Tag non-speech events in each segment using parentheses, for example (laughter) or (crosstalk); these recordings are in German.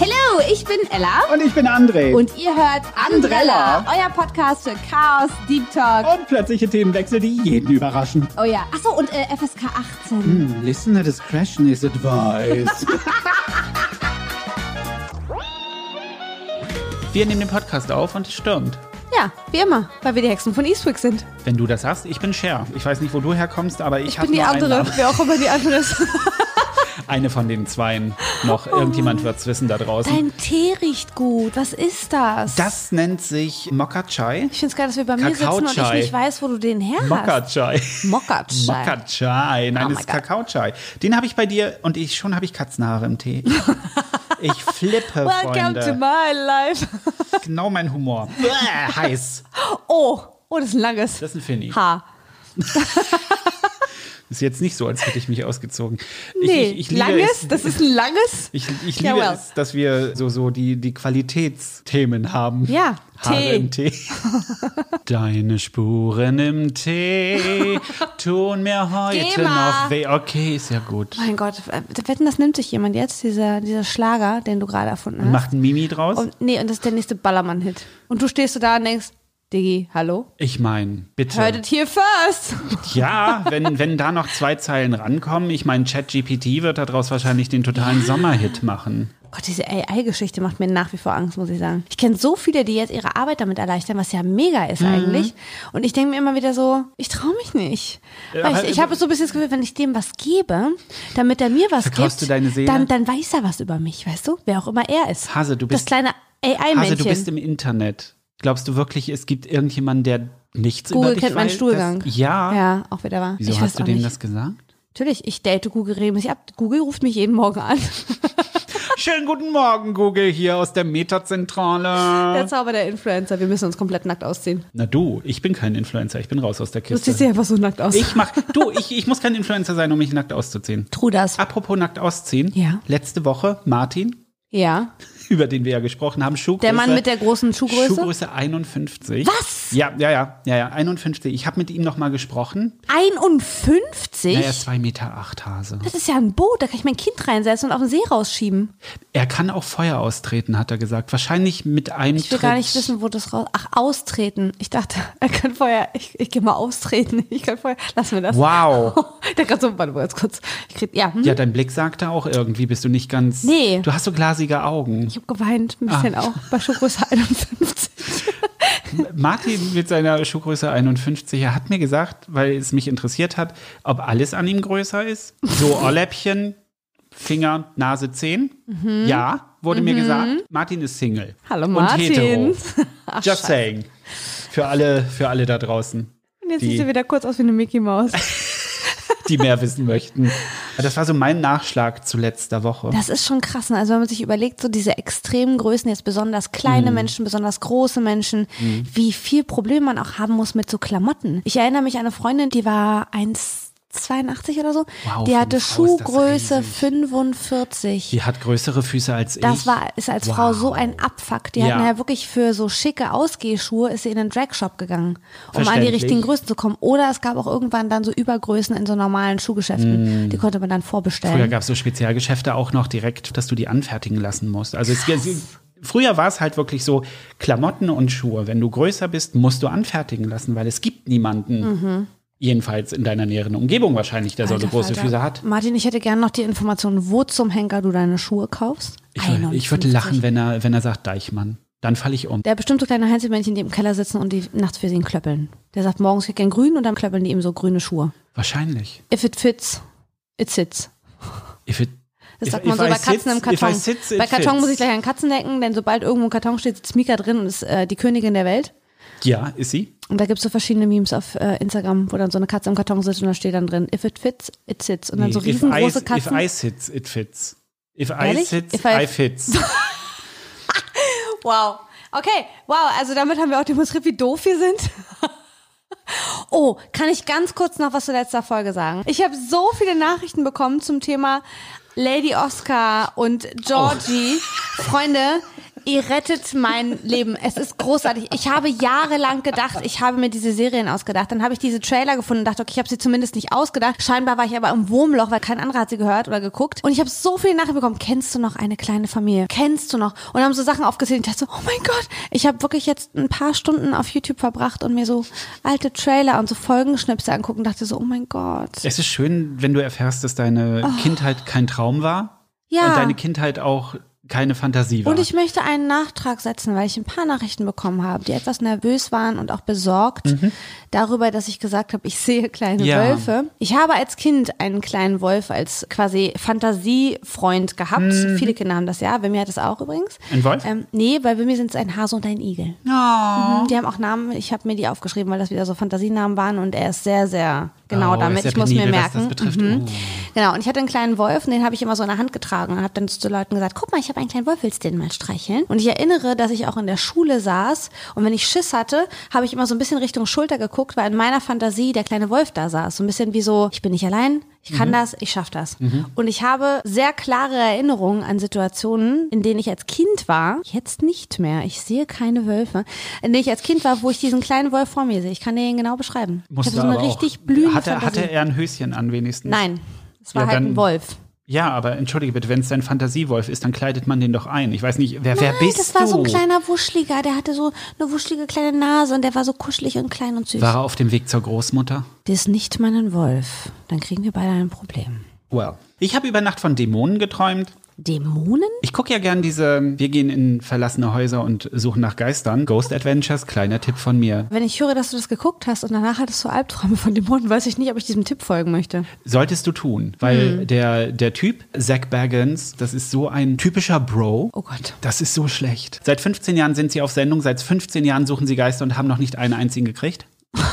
Hallo, ich bin Ella. Und ich bin André. Und ihr hört Andrella, euer Podcast für Chaos, Deep Talk. Und plötzliche Themenwechsel, die jeden überraschen. Oh ja. Achso, und äh, FSK 18. Listener discretion is advised. (laughs) Wir nehmen den Podcast auf und es stürmt. Ja, wie immer, weil wir die Hexen von Eastwick sind. Wenn du das sagst, ich bin Cher. Ich weiß nicht, wo du herkommst, aber ich, Ich habe bin die andere, wer auch immer die andere (laughs) ist. Eine von den zweien noch. Irgendjemand wird's wissen da draußen. Dein Tee riecht gut. Was ist das? Das nennt sich Mokka Chai. ich find's geil, dass wir bei mir sitzen und ich nicht weiß, wo du den her hast. Mokka Chai. Mokka Chai. Mokka Chai. Nein, Oh das ist. Kakao Chai. Den habe ich bei dir und ich schon habe ich Katzenhaare im Tee. (laughs) Ich flippe, Welcome to Freunde. my life. (laughs) Genau mein Humor. (laughs) Bäh, heiß. Oh, oh, das ist ein langes Das ist ein Finny. Haar. Ist jetzt nicht so, als hätte ich mich ausgezogen. Nee, ich, ich, ich liebe langes, es, das ist ein langes. Ich, ich Ja, liebe well. es, dass wir so, so die, die Qualitätsthemen haben. Ja, Haare Tee. im (laughs) Tee. Deine Spuren im Tee tun mir heute noch weh. Okay, ist ja gut. Mein Gott, äh, wetten, das nimmt sich jemand jetzt, dieser, dieser Schlager, den du gerade erfunden hast. Macht ein Mimi draus? Und, nee, und das ist der nächste Ballermann-Hit. Und du stehst so da und denkst, Diggi, hallo? ich meine, bitte. Heard it here first. Ja, wenn, wenn da noch zwei Zeilen rankommen, ich meine, ChatGPT wird daraus wahrscheinlich den totalen Sommerhit machen. Gott, diese AI-Geschichte macht mir nach wie vor Angst, muss ich sagen. Ich kenne so viele, die jetzt ihre Arbeit damit erleichtern, was ja mega ist Mhm. eigentlich. Und ich denke mir immer wieder so, ich traue mich nicht. Ja, ich ich habe so ein bisschen das Gefühl, wenn ich dem was gebe, damit er mir was gibt, du deine Seele? Dann, dann weiß er was über mich, weißt du? Wer auch immer er ist. Hase, du Das bist- kleine AI-Männchen. Also du bist im Internet. Glaubst du wirklich, es gibt irgendjemanden, der nichts Google über dich kennt meinen? Stuhlgang. Das, ja. Ja, auch wieder wahr. Wieso ich hast du denen nicht. das gesagt? Natürlich, ich date Google regelmäßig ab. Google ruft mich jeden Morgen an. (laughs) Schönen guten Morgen, Google, hier aus der Meta-Zentrale. Der Zauber der Influencer. Wir müssen uns komplett nackt ausziehen. Na du, ich bin kein Influencer, ich bin raus aus der Du ziehst dich Kiste. einfach so nackt aus. Ich mach, du, ich, ich muss kein Influencer sein, um mich nackt auszuziehen. tu das. Apropos nackt ausziehen. Ja. Letzte Woche, Martin, Ja. Über den wir ja gesprochen haben, Schuhgröße. Der Mann mit der großen Schuhgröße? Schuhgröße 51. Was? Ja, ja, ja, ja, ja, 51. Ich habe mit ihm noch mal gesprochen. 51? Naja, 2,8 Meter acht Hase. das ist ja ein Boot, da kann ich mein Kind reinsetzen und auf den See rausschieben. Er kann auch Feuer austreten, hat er gesagt. Wahrscheinlich mit einem Ich will Tritt. gar nicht wissen, wo das raus. Ach, austreten. Ich dachte, (laughs) er kann vorher. Ich, ich gehe mal austreten. (laughs) Ich kann vorher. Lass mir das. Wow. (laughs) Der kann so, warte mal ganz kurz. Ich krieg, ja, hm? Ja, dein Blick sagte auch irgendwie, bist du nicht ganz. Nee. Du hast so glasige Augen. ich habe geweint, ein bisschen Ah. auch. Bei Schuhgröße (laughs) 51. Martin mit seiner Schuhgröße 51, er hat mir gesagt, weil es mich interessiert hat, ob alles an ihm größer ist. So (laughs) Ohrläppchen, Finger, Nase, Zehen. Ja, wurde mir gesagt. Martin ist Single. Mhm. Hallo Und Martin. hetero. (laughs) Ach, Just saying. Für alle, für alle da draußen, Und jetzt sieht sie wieder kurz aus wie eine Mickey Maus. Die mehr wissen möchten. Das war so mein Nachschlag zu letzter Woche. Das ist schon krass. Ne? Also wenn man sich überlegt, so diese extremen Größen, jetzt besonders kleine Mhm. Menschen, besonders große Menschen, wie viel Problem man auch haben muss mit so Klamotten. Ich erinnere mich an eine Freundin, die war 1,82 oder so. Wow, die hatte Frau Schuhgröße riesig. 45. Die hat größere Füße als ich. Das war, ist als Frau Wow. so ein Abfuck. Die Ja. hatten ja wirklich für so schicke Ausgehschuhe ist sie in einen Dragshop gegangen, um an die richtigen Größen zu kommen. Oder es gab auch irgendwann dann so Übergrößen in so normalen Schuhgeschäften. Die konnte man dann vorbestellen. Mm. Früher gab es so Spezialgeschäfte auch noch direkt, dass du die anfertigen lassen musst. Also es, früher war es halt wirklich so Klamotten und Schuhe. Wenn du größer bist, musst du anfertigen lassen, weil es gibt niemanden, jedenfalls in deiner näheren Umgebung wahrscheinlich, der so Alter große Falter. Füße hat. Martin, ich hätte gerne noch die Information, wo zum Henker du deine Schuhe kaufst. Ich, wür- ich würde 51. lachen, wenn er, wenn er sagt Deichmann. Dann falle ich um. Der bestimmt so kleine Heinzelmännchen, die im Keller sitzen und die nachts für sie klöppeln. Der sagt morgens, ich gern grün und dann klöppeln die ihm so grüne Schuhe. Wahrscheinlich. If it fits, it sits. If it, Das if- sagt man if so I bei Katzen sits- im Karton. Sits, it bei Karton fits. muss ich gleich an Katzen denken, denn sobald irgendwo ein Karton steht, sitzt Mika drin und ist äh, die Königin der Welt. Ja, ist sie? Und da gibt's so verschiedene Memes auf äh, Instagram, wo dann so eine Katze im Karton sitzt und da steht dann drin, if it fits, it sits. Und dann so Nee, if, I, riesengroße if Katzen. I sits, it fits. If I Ehrlich? sits, If I- I fits. (laughs) Wow. Okay, wow, also damit haben wir auch demonstriert, wie doof wir sind. (laughs) Oh, kann ich ganz kurz noch was zu letzter Folge sagen? Ich habe so viele Nachrichten bekommen zum Thema Lady Oscar und Georgie. (laughs) Freunde, Ihr rettet mein Leben. Es ist großartig. Ich habe jahrelang gedacht, ich habe mir diese Serien ausgedacht. Dann habe ich diese Trailer gefunden und dachte, okay, ich habe sie zumindest nicht ausgedacht. Scheinbar war ich aber im Wurmloch, weil kein anderer hat sie gehört oder geguckt. Und ich habe so viele Nachrichten bekommen. Kennst du noch eine kleine Familie? Kennst du noch? Und dann haben so Sachen aufgezählt. Und ich dachte so, oh mein Gott. Ich habe wirklich jetzt ein paar Stunden auf YouTube verbracht und mir so alte Trailer und so Folgenschnipse angucken und dachte so, oh mein Gott. Es ist schön, wenn du erfährst, dass deine Kindheit kein Traum war Oh. Ja. und deine Kindheit auch keine Fantasie war. Und ich möchte einen Nachtrag setzen, weil ich ein paar Nachrichten bekommen habe, die etwas nervös waren und auch besorgt darüber, dass ich gesagt habe, ich sehe kleine Mhm. Ja. Wölfe. Ich habe als Kind einen kleinen Wolf als quasi Fantasiefreund gehabt. Mhm. Viele Kinder haben das ja. Bei mir hat es auch übrigens. Ein Wolf? Ähm, nee, weil bei mir sind es ein Hase und ein Igel. oh. Mhm, Die haben auch Namen. Ich habe mir die aufgeschrieben, weil das wieder so Fantasienamen waren und er ist sehr, sehr genau Oh, damit. Ich muss mir penibel, merken. Mhm. Oh. Genau, und ich hatte einen kleinen Wolf und den habe ich immer so in der Hand getragen und habe dann zu Leuten gesagt, guck mal, ich habe einen kleinen Wolf, willst du den mal streicheln? Und ich erinnere, dass ich auch in der Schule saß und wenn ich Schiss hatte, habe ich immer so ein bisschen Richtung Schulter geguckt, weil in meiner Fantasie der kleine Wolf da saß. So ein bisschen wie so, ich bin nicht allein, ich Mhm. kann das, ich schaff das. Und ich habe sehr klare Erinnerungen an Situationen, in denen ich als Kind war, jetzt nicht mehr, ich sehe keine Wölfe, in denen ich als Kind war, wo ich diesen kleinen Wolf vor mir sehe. Ich kann ihn genau beschreiben. Musste ich habe so eine richtig blühende hatte, Fantasie. hatte er ein Höschen an wenigstens? Nein, es war Ja, halt ein Wolf. Ja, aber entschuldige bitte, wenn es dein Fantasiewolf ist, dann kleidet man den doch ein. Ich weiß nicht, wer, wer Nein, bist das war du? so ein kleiner Wuschliger, der hatte so eine wuschelige kleine Nase und der war so kuschelig und klein und süß. War er auf dem Weg zur Großmutter? Das ist nicht meinen Wolf. Dann kriegen wir beide ein Problem. Well. Ich habe über Nacht von Dämonen geträumt. Dämonen? Ich gucke ja gern diese, wir gehen in verlassene Häuser und suchen nach Geistern. Ghost Adventures, kleiner Tipp von mir. Wenn ich höre, dass du das geguckt hast und danach hattest du Albträume von Dämonen, weiß ich nicht, ob ich diesem Tipp folgen möchte. Solltest du tun, weil Hm. der, der Typ, Zach Baggins, das ist so ein typischer Bro. Oh Gott. Das ist so schlecht. Seit 15 Jahren sind sie auf Sendung, seit 15 Jahren suchen sie Geister und haben noch nicht einen einzigen gekriegt. (laughs)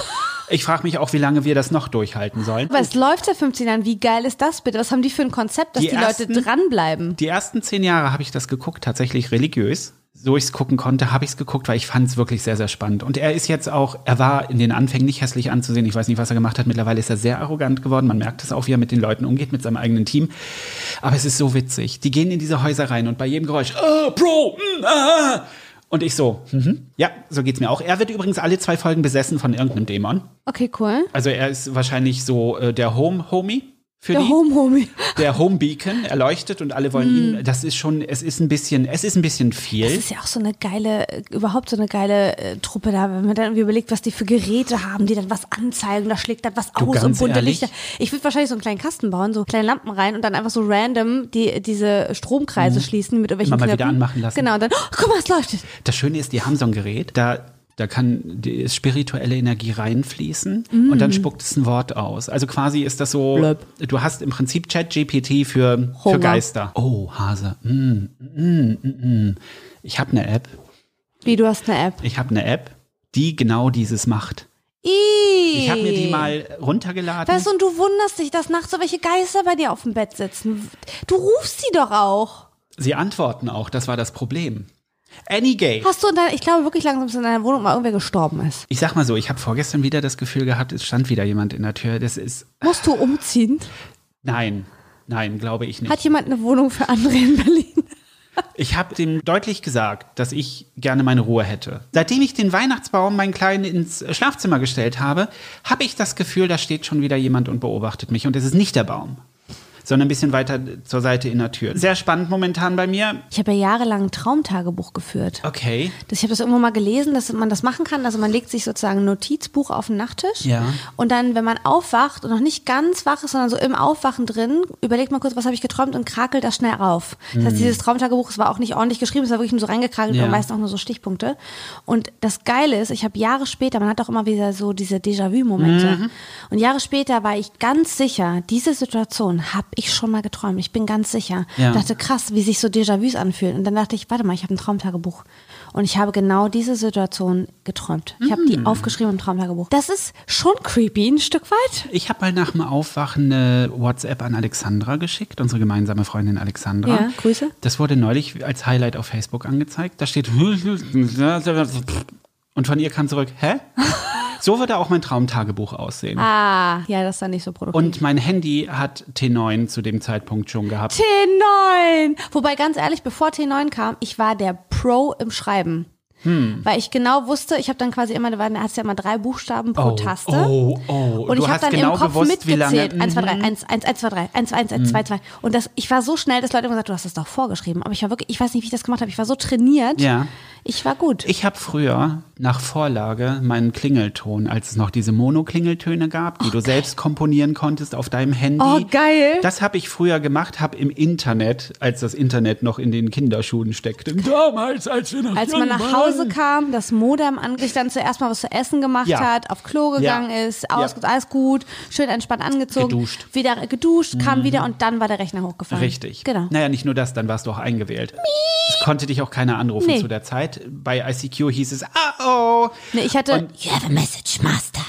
Ich frage mich auch, wie lange wir das noch durchhalten sollen. Aber es läuft seit 15 Jahren. Wie geil ist das bitte? Was haben die für ein Konzept, dass die, Die Leute ersten- dranbleiben? Die ersten zehn Jahre habe ich das geguckt, tatsächlich religiös. So ich es gucken konnte, habe ich es geguckt, weil ich fand es wirklich sehr, sehr spannend. Und er ist jetzt auch, er war in den Anfängen nicht hässlich anzusehen. Ich weiß nicht, was er gemacht hat. Mittlerweile ist er sehr arrogant geworden. Man merkt es auch, wie er mit den Leuten umgeht, mit seinem eigenen Team. Aber es ist so witzig. Die gehen in diese Häuser rein und bei jedem Geräusch, oh, Bro, mm, ah. Und ich so, mhm. ja, so geht's mir auch. Er wird übrigens alle zwei Folgen besessen von irgendeinem Dämon. Okay, cool. Also er ist wahrscheinlich so äh, der Home-Homie für Der die Home Homie. der Home Beacon erleuchtet und alle wollen ihn. Das ist schon, es ist ein bisschen, es ist ein bisschen Das viel. ist ja auch so eine geile, äh, überhaupt so eine geile äh, Truppe da, wenn man dann irgendwie überlegt, was die für Geräte haben, die dann was anzeigen, da schlägt dann was Du, aus und bunte ehrlich? Lichter. Ich würde wahrscheinlich so einen kleinen Kasten bauen, so kleine Lampen rein und dann einfach so random die, diese Stromkreise schließen mit irgendwelchen Mhm. Immer mal Knöpfen. wieder anmachen lassen. Genau, und dann, oh, guck mal, es leuchtet. Das Schöne ist, die haben so ein Gerät, da, da kann die spirituelle Energie reinfließen und dann spuckt es ein Wort aus. Also quasi ist das so, Blöb. du hast im Prinzip Chat-GPT für, für. Geister. Oh, Hase. Mm, mm, mm, mm. Ich habe eine App, Wie, du hast eine App. ich habe eine App, die genau dieses macht. Ih. Ich habe mir die mal runtergeladen. Weißt du, und du wunderst dich, dass nachts so welche Geister bei dir auf dem Bett sitzen. Du rufst sie doch auch. Sie antworten auch, das war das Problem. Any Gay. Hast du in deiner, ich glaube wirklich langsam, dass in deiner Wohnung mal irgendwer gestorben ist. Ich sag mal so, ich habe vorgestern wieder das Gefühl gehabt, es stand wieder jemand in der Tür. Das ist. Musst du umziehen? Nein, nein, glaube ich nicht. Hat jemand eine Wohnung für andere in Berlin? Ich habe dem deutlich gesagt, dass ich gerne meine Ruhe hätte. Seitdem ich den Weihnachtsbaum, meinen Kleinen, ins Schlafzimmer gestellt habe, habe ich das Gefühl, da steht schon wieder jemand und beobachtet mich. Und es ist nicht der Baum, sondern ein bisschen weiter zur Seite in der Tür. Sehr spannend momentan bei mir. Ich habe ja jahrelang ein Traumtagebuch geführt. Okay. Das, ich habe das irgendwann mal gelesen, dass man das machen kann. Also man legt sich sozusagen ein Notizbuch auf den Nachttisch. Ja. Und dann, wenn man aufwacht und noch nicht ganz wach ist, sondern so im Aufwachen drin, überlegt man kurz, was habe ich geträumt und krakelt das schnell rauf. Das heißt, dieses Traumtagebuch, es war auch nicht ordentlich geschrieben, es war wirklich nur so reingekrakelt Mhm. Ja. und meist auch nur so Stichpunkte. Und das Geile ist, ich habe Jahre später, man hat auch immer wieder so diese Déjà-vu-Momente. Mhm. Und Jahre später war ich ganz sicher, diese Situation habe ich schon mal geträumt. Ich bin ganz sicher. Ja. Dachte, krass, wie sich so Déjà-vus anfühlen. Und dann dachte ich, warte mal, ich habe ein Traumtagebuch. Und ich habe genau diese Situation geträumt. Ich habe Mm. die aufgeschrieben im Traumtagebuch. Das ist schon creepy, ein Stück weit. Ich habe mal nach dem Aufwachen eine WhatsApp an Alexandra geschickt, unsere gemeinsame Freundin Alexandra. Ja, Grüße. Das wurde neulich als Highlight auf Facebook angezeigt. Da steht (laughs) und von ihr kam zurück, hä? (laughs) So würde auch mein Traumtagebuch aussehen. Ah, ja, das ist dann nicht so produktiv. Und mein Handy hat T9 zu dem Zeitpunkt schon gehabt. T9! Wobei, ganz ehrlich, bevor T9 kam, ich war der Pro im Schreiben. Weil ich genau wusste, ich habe dann quasi immer, da hast ja immer drei Buchstaben pro Oh, Taste. oh, oh. Und Du ich habe dann genau im Kopf gewusst, mitgezählt. 1, 2, 3, Mhm. 1, 1, 1, 2, 3, 1, 1, 1, 2, 2. Und das, ich war so schnell, dass Leute immer gesagt du hast das doch vorgeschrieben. Aber ich war wirklich, ich weiß nicht, wie ich das gemacht habe. Ich war so trainiert. Ja. Ich war gut. Ich habe früher nach Vorlage meinen Klingelton, als es noch diese Mono-Klingeltöne gab, die du selbst komponieren konntest auf deinem Handy. Oh, geil. Das habe ich früher gemacht, habe im Internet, als das Internet noch in den Kinderschuhen steckte. Damals, als wir noch Als man nach waren. Hause kam, das Modem angeklickt, dann zuerst mal was zu essen gemacht Ja. hat, auf Klo gegangen Ja. ist, aus, Ja. alles gut, schön entspannt angezogen, Geduscht. Mhm. wieder geduscht, kam wieder und dann war der Rechner hochgefahren. Richtig. Genau. Naja, nicht nur das, dann warst du auch eingewählt. Es konnte dich auch keiner anrufen Nee. zu der Zeit. Bei ICQ hieß es, ah oh. Nee, ich hatte, Und- you have a message, master.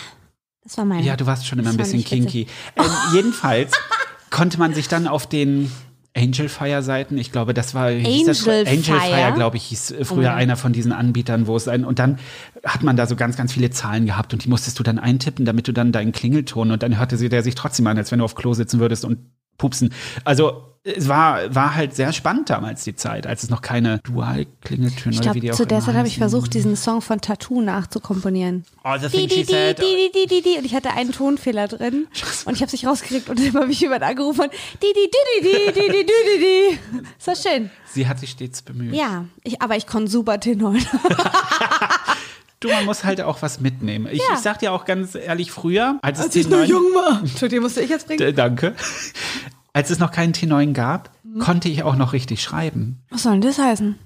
Das war mein. Ja, du warst schon immer ein Das bisschen kinky. Ähm, jedenfalls (laughs) konnte man sich dann auf den Angel Fire Seiten, ich glaube, das war hieß das, Angel Angel Fire, Fire? glaube ich, hieß äh, früher Oh. einer von diesen Anbietern, wo es ein und dann hat man da so ganz ganz viele Zahlen gehabt und die musstest du dann eintippen, damit du dann deinen Klingelton und dann hörte sie der sich trotzdem an, als wenn du auf Klo sitzen würdest und pupsen. Also es war, war halt sehr spannend damals die Zeit, als es noch keine Dual-Klingeltöne oder wie die auch Zu der Zeit habe ich versucht, diesen Song von Tattoo nachzukomponieren. Oh, the thing she said. Di, di, di, di, Und ich hatte einen Tonfehler drin und ich habe sich rausgekriegt und dann habe ich jemand angerufen und die, die, die, die, die, die, die. di. So schön. Sie hat sich stets bemüht. Ja, ich, aber ich konnte super Tenor. Du, man muss halt auch was mitnehmen. Ich, ja. ich sag dir auch ganz ehrlich, früher, als, als ich noch jung war, Entschuldigung, musste ich jetzt bringen. Danke. Als es noch keinen T9 gab, Mhm. konnte ich auch noch richtig schreiben. Was soll denn das heißen?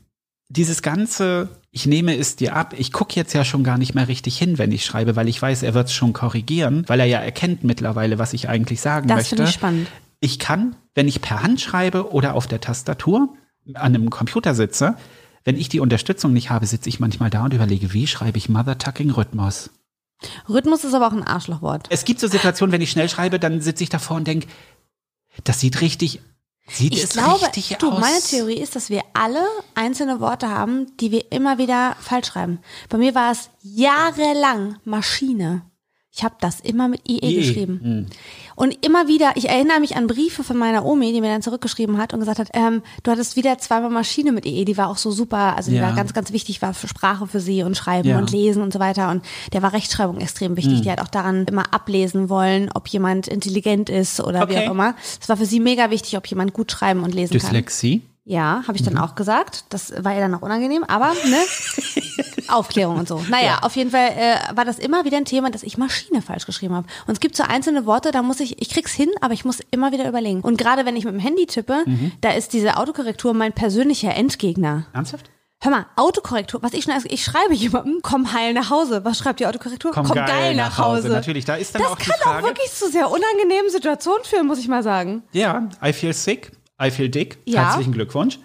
Dieses ganze, ich nehme es dir ab, ich gucke jetzt ja schon gar nicht mehr richtig hin, wenn ich schreibe, weil ich weiß, er wird es schon korrigieren, weil er ja erkennt mittlerweile, was ich eigentlich sagen Das möchte. finde ich spannend. Ich kann, wenn ich per Hand schreibe oder auf der Tastatur an einem Computer sitze, wenn ich die Unterstützung nicht habe, sitze ich manchmal da und überlege, wie schreibe ich Mother-Tucking-Rhythmus? Rhythmus ist aber auch ein Arschlochwort. Es gibt so Situationen, wenn ich schnell schreibe, dann sitze ich davor und denke, das sieht richtig, sieht Ich es glaube, richtig du, aus. meine Theorie ist, dass wir alle einzelne Worte haben, die wir immer wieder falsch schreiben. Bei mir war es jahrelang Maschine. Ich habe das immer mit IE, IE, geschrieben. hm. Und immer wieder, ich erinnere mich an Briefe von meiner Omi, die mir dann zurückgeschrieben hat und gesagt hat, ähm, du hattest wieder zweimal Maschine mit IE, die war auch so super, also die Ja. war ganz, ganz wichtig, war für Sprache für sie und Schreiben Ja. und Lesen und so weiter. Und der war Rechtschreibung extrem wichtig. Die hat auch daran immer ablesen wollen, ob jemand intelligent ist oder wie Okay. auch immer. Es war für sie mega wichtig, ob jemand gut schreiben und lesen kann. Dyslexie. Ja, habe ich Mhm. dann auch gesagt. Das war ihr dann auch unangenehm, aber ne? (laughs) Aufklärung und so. (laughs) Naja, auf jeden Fall äh, war das immer wieder ein Thema, dass ich Maschine falsch geschrieben habe. Und es gibt so einzelne Worte, da muss ich, ich krieg's hin, aber ich muss immer wieder überlegen. Und gerade wenn ich mit dem Handy tippe, Mhm. da ist diese Autokorrektur mein persönlicher Endgegner. Ernsthaft? Hör mal, Autokorrektur, was ich schon ich schreibe jemandem, komm heil nach Hause. Was schreibt die Autokorrektur? Komm geil nach Hause. Natürlich, da ist dann das auch die kann Frage- auch wirklich zu sehr unangenehmen Situationen führen, muss ich mal sagen. Ja, I feel sick, I feel dick. Ja. Herzlichen Glückwunsch.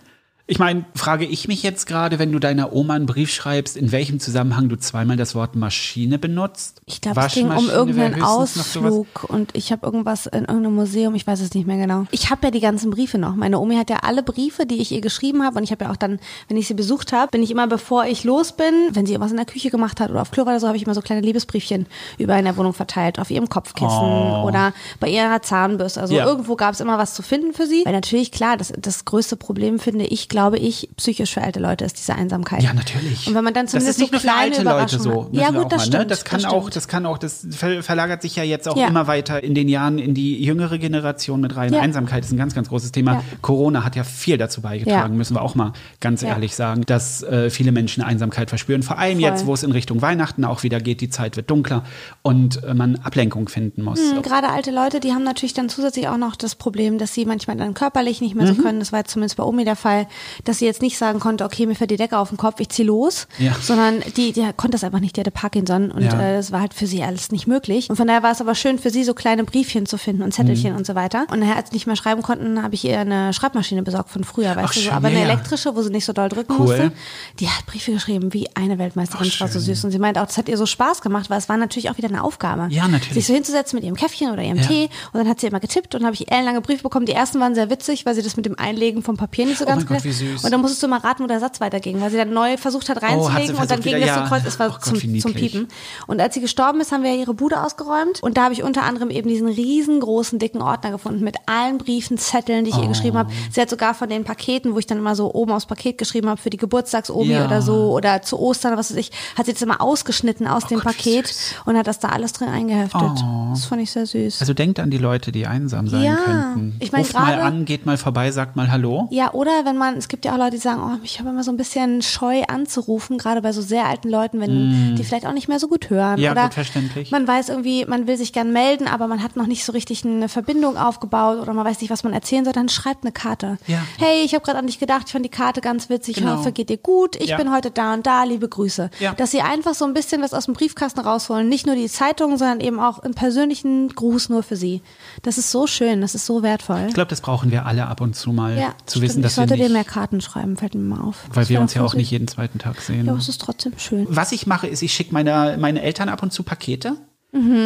Ich meine, frage ich mich jetzt gerade, wenn du deiner Oma einen Brief schreibst, in welchem Zusammenhang du zweimal das Wort Maschine benutzt? Ich glaube, es ging um irgendeinen. Ausflug und ich habe irgendwas in irgendeinem Museum, ich weiß es nicht mehr genau. Ich habe ja die ganzen Briefe noch. Meine Omi hat ja alle Briefe, die ich ihr geschrieben habe und ich habe ja auch dann, wenn ich sie besucht habe, bin ich immer, bevor ich los bin, wenn sie irgendwas in der Küche gemacht hat oder auf Klo war oder so, habe ich immer so kleine Liebesbriefchen über in der Wohnung verteilt, auf ihrem Kopfkissen Oh. oder bei ihrer Zahnbürste. Also Ja. irgendwo gab es immer was zu finden für sie. Weil natürlich, klar, das, das größte Problem finde ich, glaube ich, psychisch für alte Leute ist diese Einsamkeit. Ja, natürlich. Und wenn man dann das zumindest ist nicht so nur für alte Leute so. Ja gut, das mal, stimmt. Ne? Das kann das auch, das kann auch, das ver verlagert sich ja jetzt auch Ja. immer weiter in den Jahren in die jüngere Generation mit rein. Ja. Einsamkeit ist ein ganz, ganz großes Thema. Ja. Corona hat ja viel dazu beigetragen, müssen wir auch mal ganz ehrlich sagen, dass äh, viele Menschen Einsamkeit verspüren. Vor allem Voll. jetzt, wo es in Richtung Weihnachten auch wieder geht, die Zeit wird dunkler und äh, man Ablenkung finden muss. Mhm, Gerade alte Leute, die haben natürlich dann zusätzlich auch noch das Problem, dass sie manchmal dann körperlich nicht mehr Mhm. so können. Das war jetzt zumindest bei Omi der Fall, dass sie jetzt nicht sagen konnte, okay, mir fällt die Decke auf den Kopf, ich zieh los, Ja. sondern die, die konnte das einfach nicht, die hatte Parkinson und Ja. äh, das war halt für sie alles nicht möglich. Und von daher war es aber schön für sie, so kleine Briefchen zu finden und Mhm. Zettelchen und so weiter. Und nachher, als sie nicht mehr schreiben konnten, habe ich ihr eine Schreibmaschine besorgt von früher, weißt Ach, du, so, aber eine ja, elektrische, wo sie nicht so doll drücken Cool. musste. Die hat Briefe geschrieben wie eine Weltmeisterin, Ach, das war so süß. Und sie meint auch, das hat ihr so Spaß gemacht, weil es war natürlich auch wieder eine Aufgabe. Ja, natürlich. Sich so hinzusetzen mit ihrem Käffchen oder ihrem Ja. Tee und dann hat sie immer getippt und habe ich ellenlange Briefe bekommen. Die ersten waren sehr witzig, weil sie das mit dem Einlegen vom Papier nicht so Oh ganz mein Gott, wie süß. Und dann musstest du mal raten, wo der Satz weiterging, weil sie dann neu versucht hat Oh, reinzulegen und dann ging wieder- das so ja. kreuz. Es war Oh Gott, zum, zum. Piepen. Und als sie gestorben ist, haben wir ihre Bude ausgeräumt und da habe ich unter anderem eben diesen riesengroßen, dicken Ordner gefunden mit allen Briefen, Zetteln, die ich ihr geschrieben habe. Oh. Sie hat sogar von den Paketen, wo ich dann immer so oben aufs Paket geschrieben habe für die Geburtstagsomi Ja. oder so oder zu Ostern, was weiß ich, hat sie jetzt immer ausgeschnitten aus dem Oh Gott, wie Paket und hat das da alles drin eingeheftet. Oh. Das fand ich sehr süß. Also denkt an die Leute, die einsam sein Ja, könnten. ich mein, Ruft mal an, geht mal vorbei, sagt mal Hallo. Ja, oder wenn man, es gibt ja auch Leute, die sagen, oh, ich habe immer so ein bisschen Scheu anzurufen, gerade bei so sehr alten Leuten, wenn die vielleicht auch nicht mehr so gut hören. Mm. Ja, oder gut, verständlich. Man weiß irgendwie, man will sich gern melden, aber man hat noch nicht so richtig eine Verbindung aufgebaut oder man weiß nicht, was man erzählen soll, dann schreibt eine Karte. Ja. Hey, ich habe gerade an dich gedacht, ich fand die Karte ganz witzig, ich Genau. hoffe, geht dir gut, ich Ja. bin heute da und da, liebe Grüße. Ja. Dass sie einfach so ein bisschen was aus dem Briefkasten rausholen, nicht nur die Zeitung, sondern eben auch einen persönlichen Gruß nur für sie. Das ist so schön, das ist so wertvoll. Ich glaube, das brauchen wir alle ab und zu mal, Ja, zu stimmt. wissen, ich dass wir sollte dir nicht, mehr Karten schreiben, fällt mir mal auf. weil Das wir uns ja auch nicht jeden zweiten Tag sehen. Ja, aber es ist trotzdem schön. Was ich mache, ist, ich schicke meine, meine Eltern ab und zu Pakete.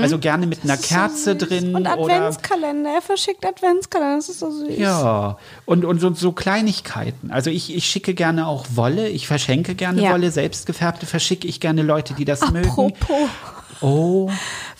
Also gerne mit einer Kerze drin Mhm. Und oder Adventskalender, er verschickt Adventskalender, das ist so süß. ja und und so, so Kleinigkeiten. Also ich, ich schicke gerne auch Wolle, ich verschenke gerne Ja. Wolle, selbstgefärbte verschicke ich gerne Leute, die das mögen. Apropos, Oh,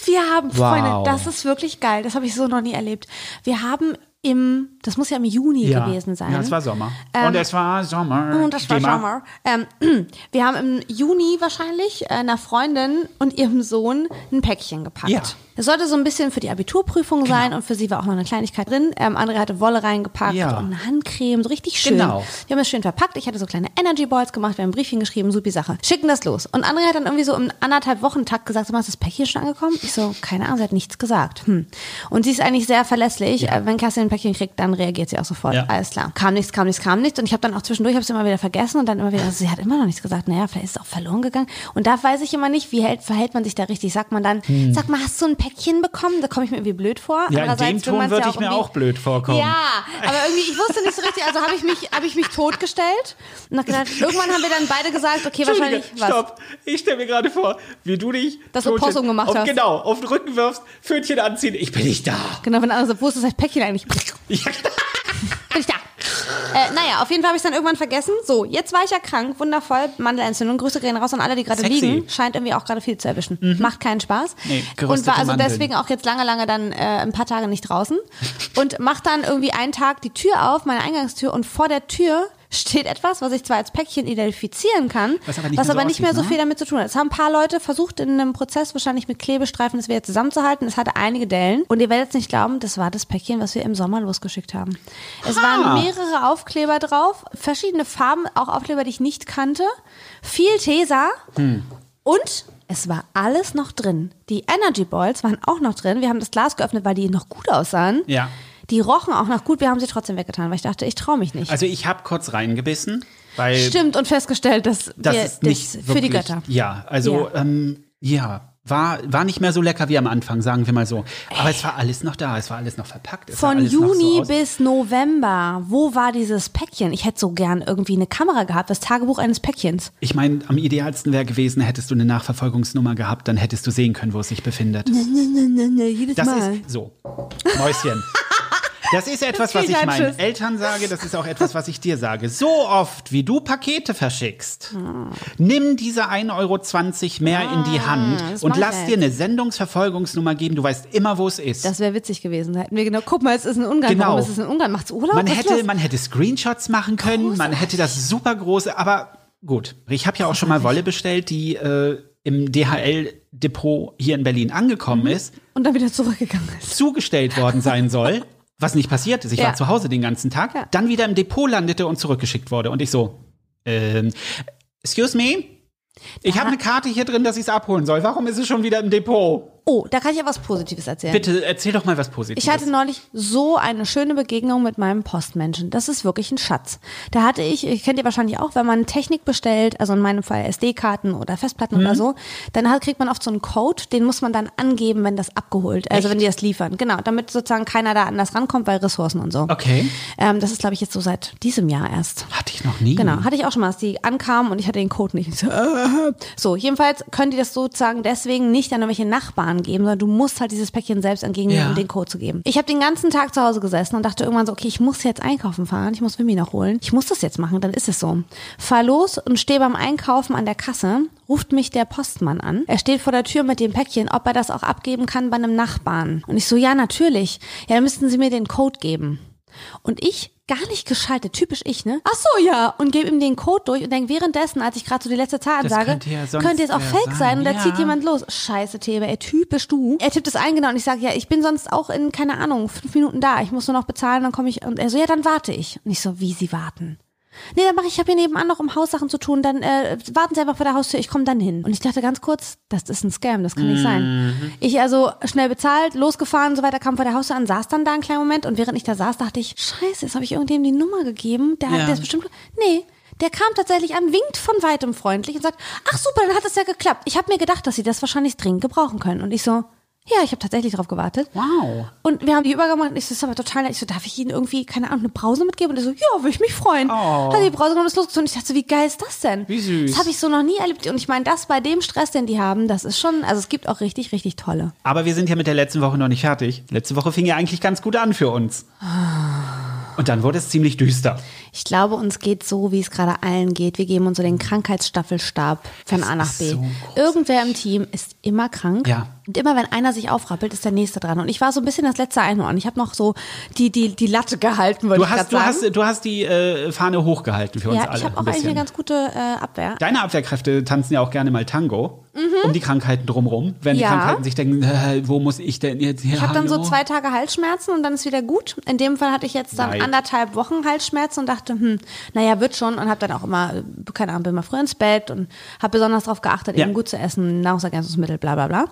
wir haben, Wow. Freunde, das ist wirklich geil, das habe ich so noch nie erlebt. Wir haben im, das muss ja im Juni ja. gewesen sein. Ja, es war Sommer. Ähm, und es war Sommer. Und das war mal. Sommer. Ähm, (clears throat) wir haben im Juni wahrscheinlich äh, einer Freundin und ihrem Sohn ein Päckchen gepackt. Ja. Es sollte so ein bisschen für die Abiturprüfung sein und für sie war auch noch eine Kleinigkeit drin. Ähm, André hatte Wolle reingepackt Ja. und eine Handcreme, so richtig schön. Genau. Wir haben es schön verpackt. Ich hatte so kleine Energy Balls gemacht, wir haben ein Briefchen geschrieben, supi Sache. Schicken das los. Und André hat dann irgendwie so im anderthalb Wochen-Takt gesagt, sag mal, ist das Päckchen schon angekommen? Ich so, keine Ahnung, sie hat nichts gesagt. Hm. Und sie ist eigentlich sehr verlässlich. Äh, Wenn Kerstin ein Päckchen kriegt, dann reagiert sie auch sofort. Ja. Alles klar. Kam nichts, kam nichts, kam nichts. Und ich habe dann auch zwischendurch, habe es immer wieder vergessen und dann immer wieder, also sie hat immer noch nichts gesagt. Naja, vielleicht ist es auch verloren gegangen. Und da weiß ich immer nicht, wie hält, verhält man sich da richtig. Sagt man dann, sag mal, hast du ein Päckchen bekommen? Da komme ich mir irgendwie blöd vor. Hm. Ja, in dem Ton würde ja ich mir auch blöd vorkommen. Ja, aber irgendwie, ich wusste nicht so richtig, also habe ich mich, habe ich mich totgestellt und hab gesagt, irgendwann haben wir dann beide gesagt, okay, wahrscheinlich, was? Stopp. Ich stelle mir gerade vor, wie du dich Das so Totchen Possum gemacht auf, hast. Genau, auf den Rücken wirfst, Pfötchen anziehen. Ich bin nicht da. Genau, wenn andere so, wo ist das Päckchen eigentlich? Bin Ja, ich da. Äh, naja, auf jeden Fall habe ich es dann irgendwann vergessen. So, jetzt war ich ja krank, wundervoll, Mandelentzündung. Grüße gehen raus an alle, die gerade liegen. Scheint irgendwie auch gerade viel zu erwischen. Macht keinen Spaß. Nee, und war also Mandeln. deswegen auch jetzt lange, lange dann äh, ein paar Tage nicht draußen. Und macht dann irgendwie einen Tag die Tür auf, meine Eingangstür, und vor der Tür steht etwas, was ich zwar als Päckchen identifizieren kann, Was aber nicht was mehr so aber nicht mehr so aussieht, viel ne? damit zu tun hat. Es haben ein paar Leute versucht, in einem Prozess wahrscheinlich mit Klebestreifen das wieder zusammenzuhalten. Es hatte einige Dellen. Und ihr werdet es nicht glauben, das war das Päckchen, was wir im Sommer losgeschickt haben. Es waren mehrere Aufkleber drauf, verschiedene Farben, auch Aufkleber, die ich nicht kannte, viel Tesa und es war alles noch drin. Die Energy Balls waren auch noch drin. Wir haben das Glas geöffnet, weil die noch gut aussahen. Ja. Die rochen auch noch gut. Wir haben sie trotzdem weggetan, weil ich dachte, ich traue mich nicht. Also ich habe kurz reingebissen, weil Stimmt und festgestellt, dass das wir ist nicht das für die wirklich- Götter. Ja, also Ja. ähm, ja, war, war nicht mehr so lecker wie am Anfang, sagen wir mal so. Aber es war alles noch da, es war alles noch verpackt. Von Juni so bis November, wo war dieses Päckchen? Ich hätte so gern irgendwie eine Kamera gehabt, das Tagebuch eines Päckchens. Ich meine, am idealsten wäre gewesen, hättest du eine Nachverfolgungsnummer gehabt, dann hättest du sehen können, wo es sich befindet. (laughs) Jedes Das Mal. ist so. Mäuschen. (laughs) Das ist etwas, was krieg ich einen meinen Schiss. Eltern sage, das ist auch etwas, was ich dir sage. So oft, wie du Pakete verschickst, nimm diese 1,20 Euro mehr in die Hand Ah, das und lass dir eine Sendungsverfolgungsnummer geben. Du weißt immer, wo es ist. Das wäre witzig gewesen. Da hätten wir genau, guck mal, es ist in Ungarn. Genau. Warum ist es in Ungarn? Macht's Urlaub? man, Was hätte, los? man hätte Screenshots machen können, man hätte das super große, aber gut. Ich habe ja auch schon mal Wolle bestellt, die äh, im DHL-Depot hier in Berlin angekommen Mhm. ist. Und dann wieder zurückgegangen ist. zugestellt worden sein soll, (laughs) was nicht passiert ist. Ich Ja. war zu Hause den ganzen Tag, Ja. dann wieder im Depot landete und zurückgeschickt wurde. Und ich so, ähm, excuse me? Ich habe eine Karte hier drin, dass ich es abholen soll. Warum ist es schon wieder im Depot? Oh, da kann ich ja was Positives erzählen. Bitte erzähl doch mal was Positives. Ich hatte neulich so eine schöne Begegnung mit meinem Postmenschen. Das ist wirklich ein Schatz. Da hatte ich, ich kennt ihr wahrscheinlich auch, wenn man Technik bestellt, also in meinem Fall SD-Karten oder Festplatten Mhm. oder so, dann hat, kriegt man oft so einen Code, den muss man dann angeben, wenn das abgeholt, also wenn die das liefern. Genau, damit sozusagen keiner da anders rankommt, weil Ressourcen und so. Okay. Ähm, das ist, glaube ich, jetzt so seit diesem Jahr erst. Hatte ich noch nie. Genau, hatte ich auch schon mal, dass die ankamen und ich hatte den Code nicht. Ich (laughs) So, so jedenfalls können die das sozusagen deswegen nicht an irgendwelche Nachbarn Postmann geben, sondern du musst halt dieses Päckchen selbst entgegennehmen, Ja. um den Code zu geben. Ich habe den ganzen Tag zu Hause gesessen und dachte irgendwann so, okay, ich muss jetzt einkaufen fahren, ich muss Mimi noch holen. Ich muss das jetzt machen, dann ist es so. Fahr los und stehe beim Einkaufen an der Kasse, ruft mich der Postmann an. Er steht vor der Tür mit dem Päckchen, ob er das auch abgeben kann bei einem Nachbarn. Und ich so, ja, natürlich. Ja, dann müssten Sie mir den Code geben. Und ich gar nicht geschaltet, typisch ich, ne? Ach so, ja. Und gebe ihm den Code durch und denke währenddessen, als ich gerade so die letzte Zahl ansage, könnte ja könnte jetzt auch Fake sein. sein. Und da Ja. zieht jemand los. Scheiße, Thebe, ey, typisch du. Er tippt es ein, genau. Und ich sage, ja, ich bin sonst auch in, keine Ahnung, fünf Minuten da. Ich muss nur noch bezahlen, dann komme ich. Und er so, ja, dann warte ich. Und ich so, wie Sie warten? Nee, dann mache ich, ich habe hier nebenan noch um Haussachen zu tun, dann äh, warten Sie einfach vor der Haustür, ich komme dann hin. Und ich dachte ganz kurz, das ist ein Scam, das kann nicht sein. Ich also schnell bezahlt, losgefahren und so weiter, kam vor der Haustür an, saß dann da einen kleinen Moment und während ich da saß, dachte ich, scheiße, jetzt habe ich irgendjemandem die Nummer gegeben, der, hat der ist bestimmt, nee, der kam tatsächlich an, winkt von weitem freundlich und sagt, ach super, dann hat es ja geklappt. Ich habe mir gedacht, dass Sie das wahrscheinlich dringend gebrauchen können. Und ich so, ja, ich habe tatsächlich drauf gewartet. Wow. Und wir haben die übergemacht und ich so, das ist aber total nett. Ich so, darf ich Ihnen irgendwie, keine Ahnung, eine Brause mitgeben? Und er so, ja, würde ich mich freuen. Oh. Hat die Brause genommen und ist losgezogen. Und ich dachte so, wie geil ist das denn? Wie süß. Das habe ich so noch nie erlebt. Und ich meine, das bei dem Stress, den die haben, das ist schon, also es gibt auch richtig, richtig tolle. Aber wir sind ja mit der letzten Woche noch nicht fertig. Letzte Woche fing ja eigentlich ganz gut an für uns. Und dann wurde es ziemlich düster. Ich glaube, uns geht so, wie es gerade allen geht. Wir geben uns so den Krankheitsstaffelstab von A nach B. so. Irgendwer im Team ist immer krank. Ja. Und immer wenn einer sich aufrappelt, ist der nächste dran. Und ich war so ein bisschen das letzte Einhorn. Ich habe noch so die, die, die Latte gehalten, Du ich hast, du sagen. hast, du hast die äh, Fahne hochgehalten für uns ja, alle. ich habe ein auch eigentlich bisschen. eine ganz gute äh, Abwehr. Deine Abwehrkräfte tanzen ja auch gerne mal Tango um die Krankheiten drumrum. Wenn Mhm. Ja. die Krankheiten sich denken, äh, wo muss ich denn jetzt hier? Ich habe dann so zwei Tage Halsschmerzen und dann ist wieder gut. In dem Fall hatte ich jetzt dann Leid. anderthalb Wochen Halsschmerzen und dachte, hm, naja, wird schon. Und habe dann auch immer, keine Ahnung, bin mal früh ins Bett und habe besonders darauf geachtet, Ja. eben gut zu essen, Nahrungsergänzungsmittel, bla bla bla.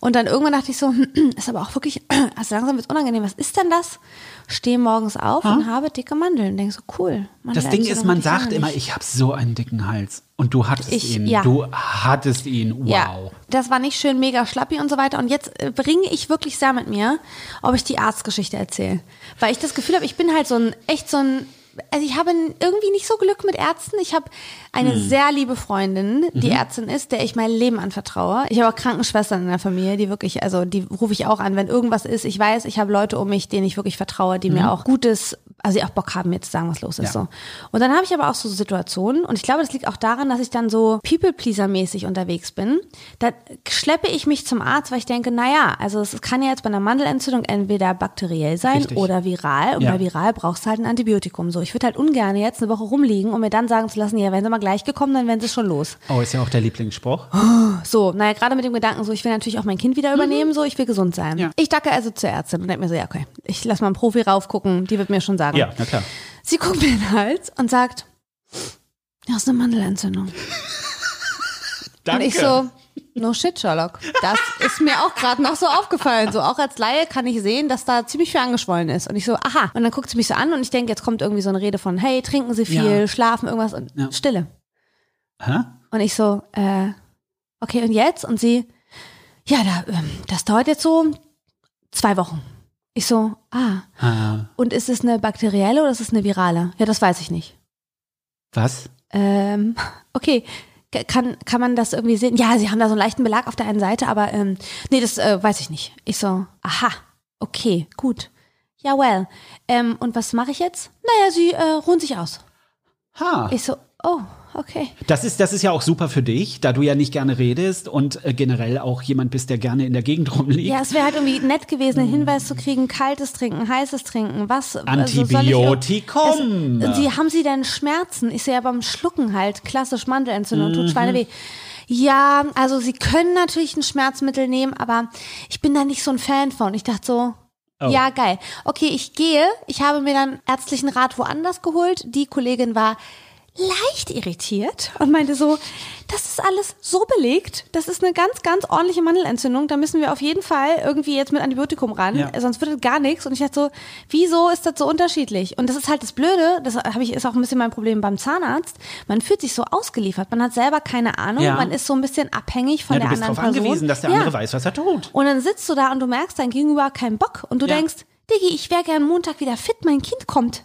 Und dann irgendwann dachte ich so, hm, ist aber auch wirklich, (clears throat) also langsam wird unangenehm. Was ist denn das? Stehe morgens auf und habe dicke Mandeln. Denke so, cool. Das Ding ist, man sagt immer, ich habe so einen dicken Hals. Und du hattest Ich- ihn. ja. Du hattest ihn. Wow. Ja, das war nicht schön, mega schlappi und so weiter. Und jetzt äh, bringe ich wirklich sehr mit mir, ob ich die Arztgeschichte erzähle. Weil ich das Gefühl habe, ich bin halt so ein, echt so ein, also ich habe irgendwie nicht so Glück mit Ärzten. Ich habe eine Hm. sehr liebe Freundin, Mhm. die Ärztin ist, der ich mein Leben anvertraue. Ich habe auch Krankenschwestern in der Familie, die wirklich, also die rufe ich auch an, wenn irgendwas ist. Ich weiß, ich habe Leute um mich, denen ich wirklich vertraue, die mir auch Gutes, also die auch Bock haben, mir zu sagen, was los ist. Mhm. Ja. So. Und dann habe ich aber auch so Situationen, und ich glaube, das liegt auch daran, dass ich dann so People-Pleaser-mäßig unterwegs bin. Da schleppe ich mich zum Arzt, weil ich denke, naja, also es kann ja jetzt bei einer Mandelentzündung entweder bakteriell sein Richtig. oder viral. Und Ja. bei viral brauchst du halt ein Antibiotikum. So, ich würde halt ungern jetzt eine Woche rumliegen, um mir dann sagen zu lassen, ja, wenn sie mal gleich gekommen, dann werden sie schon los. Oh, ist ja auch der Lieblingsspruch. (gasps) So, naja, gerade mit dem Gedanken, so, ich will natürlich auch mein Kind wieder übernehmen, so, ich will gesund sein. Mhm. Ja. Ich dacke also zur Ärztin und denke mir so, ja, okay, ich lass mal einen Profi raufgucken, die wird mir schon sagen. Ja, na klar. Sie guckt mir in den Hals und sagt, ja, ist eine Mandelentzündung. (laughs) Danke. Und ich so, no shit, Sherlock. Das ist mir auch gerade noch so aufgefallen. So auch als Laie kann ich sehen, dass da ziemlich viel angeschwollen ist. Und ich so, aha. Und dann guckt sie mich so an und ich denke, jetzt kommt irgendwie so eine Rede von, hey, trinken Sie viel, Ja. schlafen, irgendwas und Ja. Stille. Hä? Und ich so, äh, okay, und jetzt? Und sie, ja, da, ähm, das dauert jetzt so zwei Wochen. Ich so, ah. Ah, Und ist es eine bakterielle oder ist es eine virale? Ja, das weiß ich nicht. was? Ähm, (laughs) okay. Kann, kann man das irgendwie sehen? Ja, sie haben da so einen leichten Belag auf der einen Seite, aber ähm, nee, das äh, weiß ich nicht. Ich so, aha, okay, gut. Ja, well. Ähm, und was mache ich jetzt? Naja, sie äh, ruhen sich aus. Ha. Ich so, oh, okay. Das ist, das ist ja auch super für dich, da du ja nicht gerne redest und äh, generell auch jemand bist, der gerne in der Gegend rumliegt. Ja, es wäre halt irgendwie nett gewesen, einen Hinweis zu kriegen, kaltes Trinken, heißes Trinken, was? also ir- Antibiotikum. Es, sie, haben Sie denn Schmerzen? Ich sehe ja beim Schlucken halt, klassisch Mandelentzündung, Mhm. tut Schweineweh. Ja, also Sie können natürlich ein Schmerzmittel nehmen, aber ich bin da nicht so ein Fan von. Ich dachte so, Oh. ja, geil. Okay, ich gehe. Ich habe mir dann ärztlichen Rat woanders geholt. Die Kollegin war leicht irritiert und meinte so, das ist alles so belegt, das ist eine ganz, ganz ordentliche Mandelentzündung, da müssen wir auf jeden Fall irgendwie jetzt mit Antibiotikum ran, Ja. sonst wird das gar nichts. Und ich dachte so, wieso ist das so unterschiedlich? Und das ist halt das Blöde, das habe ich, ist auch ein bisschen mein Problem beim Zahnarzt, man fühlt sich so ausgeliefert, man hat selber keine Ahnung, Ja. man ist so ein bisschen abhängig von ja, du der bist anderen darauf Person. angewiesen, dass der andere weiß, was er tut. Und dann sitzt du da und du merkst, dein Gegenüber keinen Bock und du denkst, Diggi, ich wäre gern Montag wieder fit, mein Kind kommt.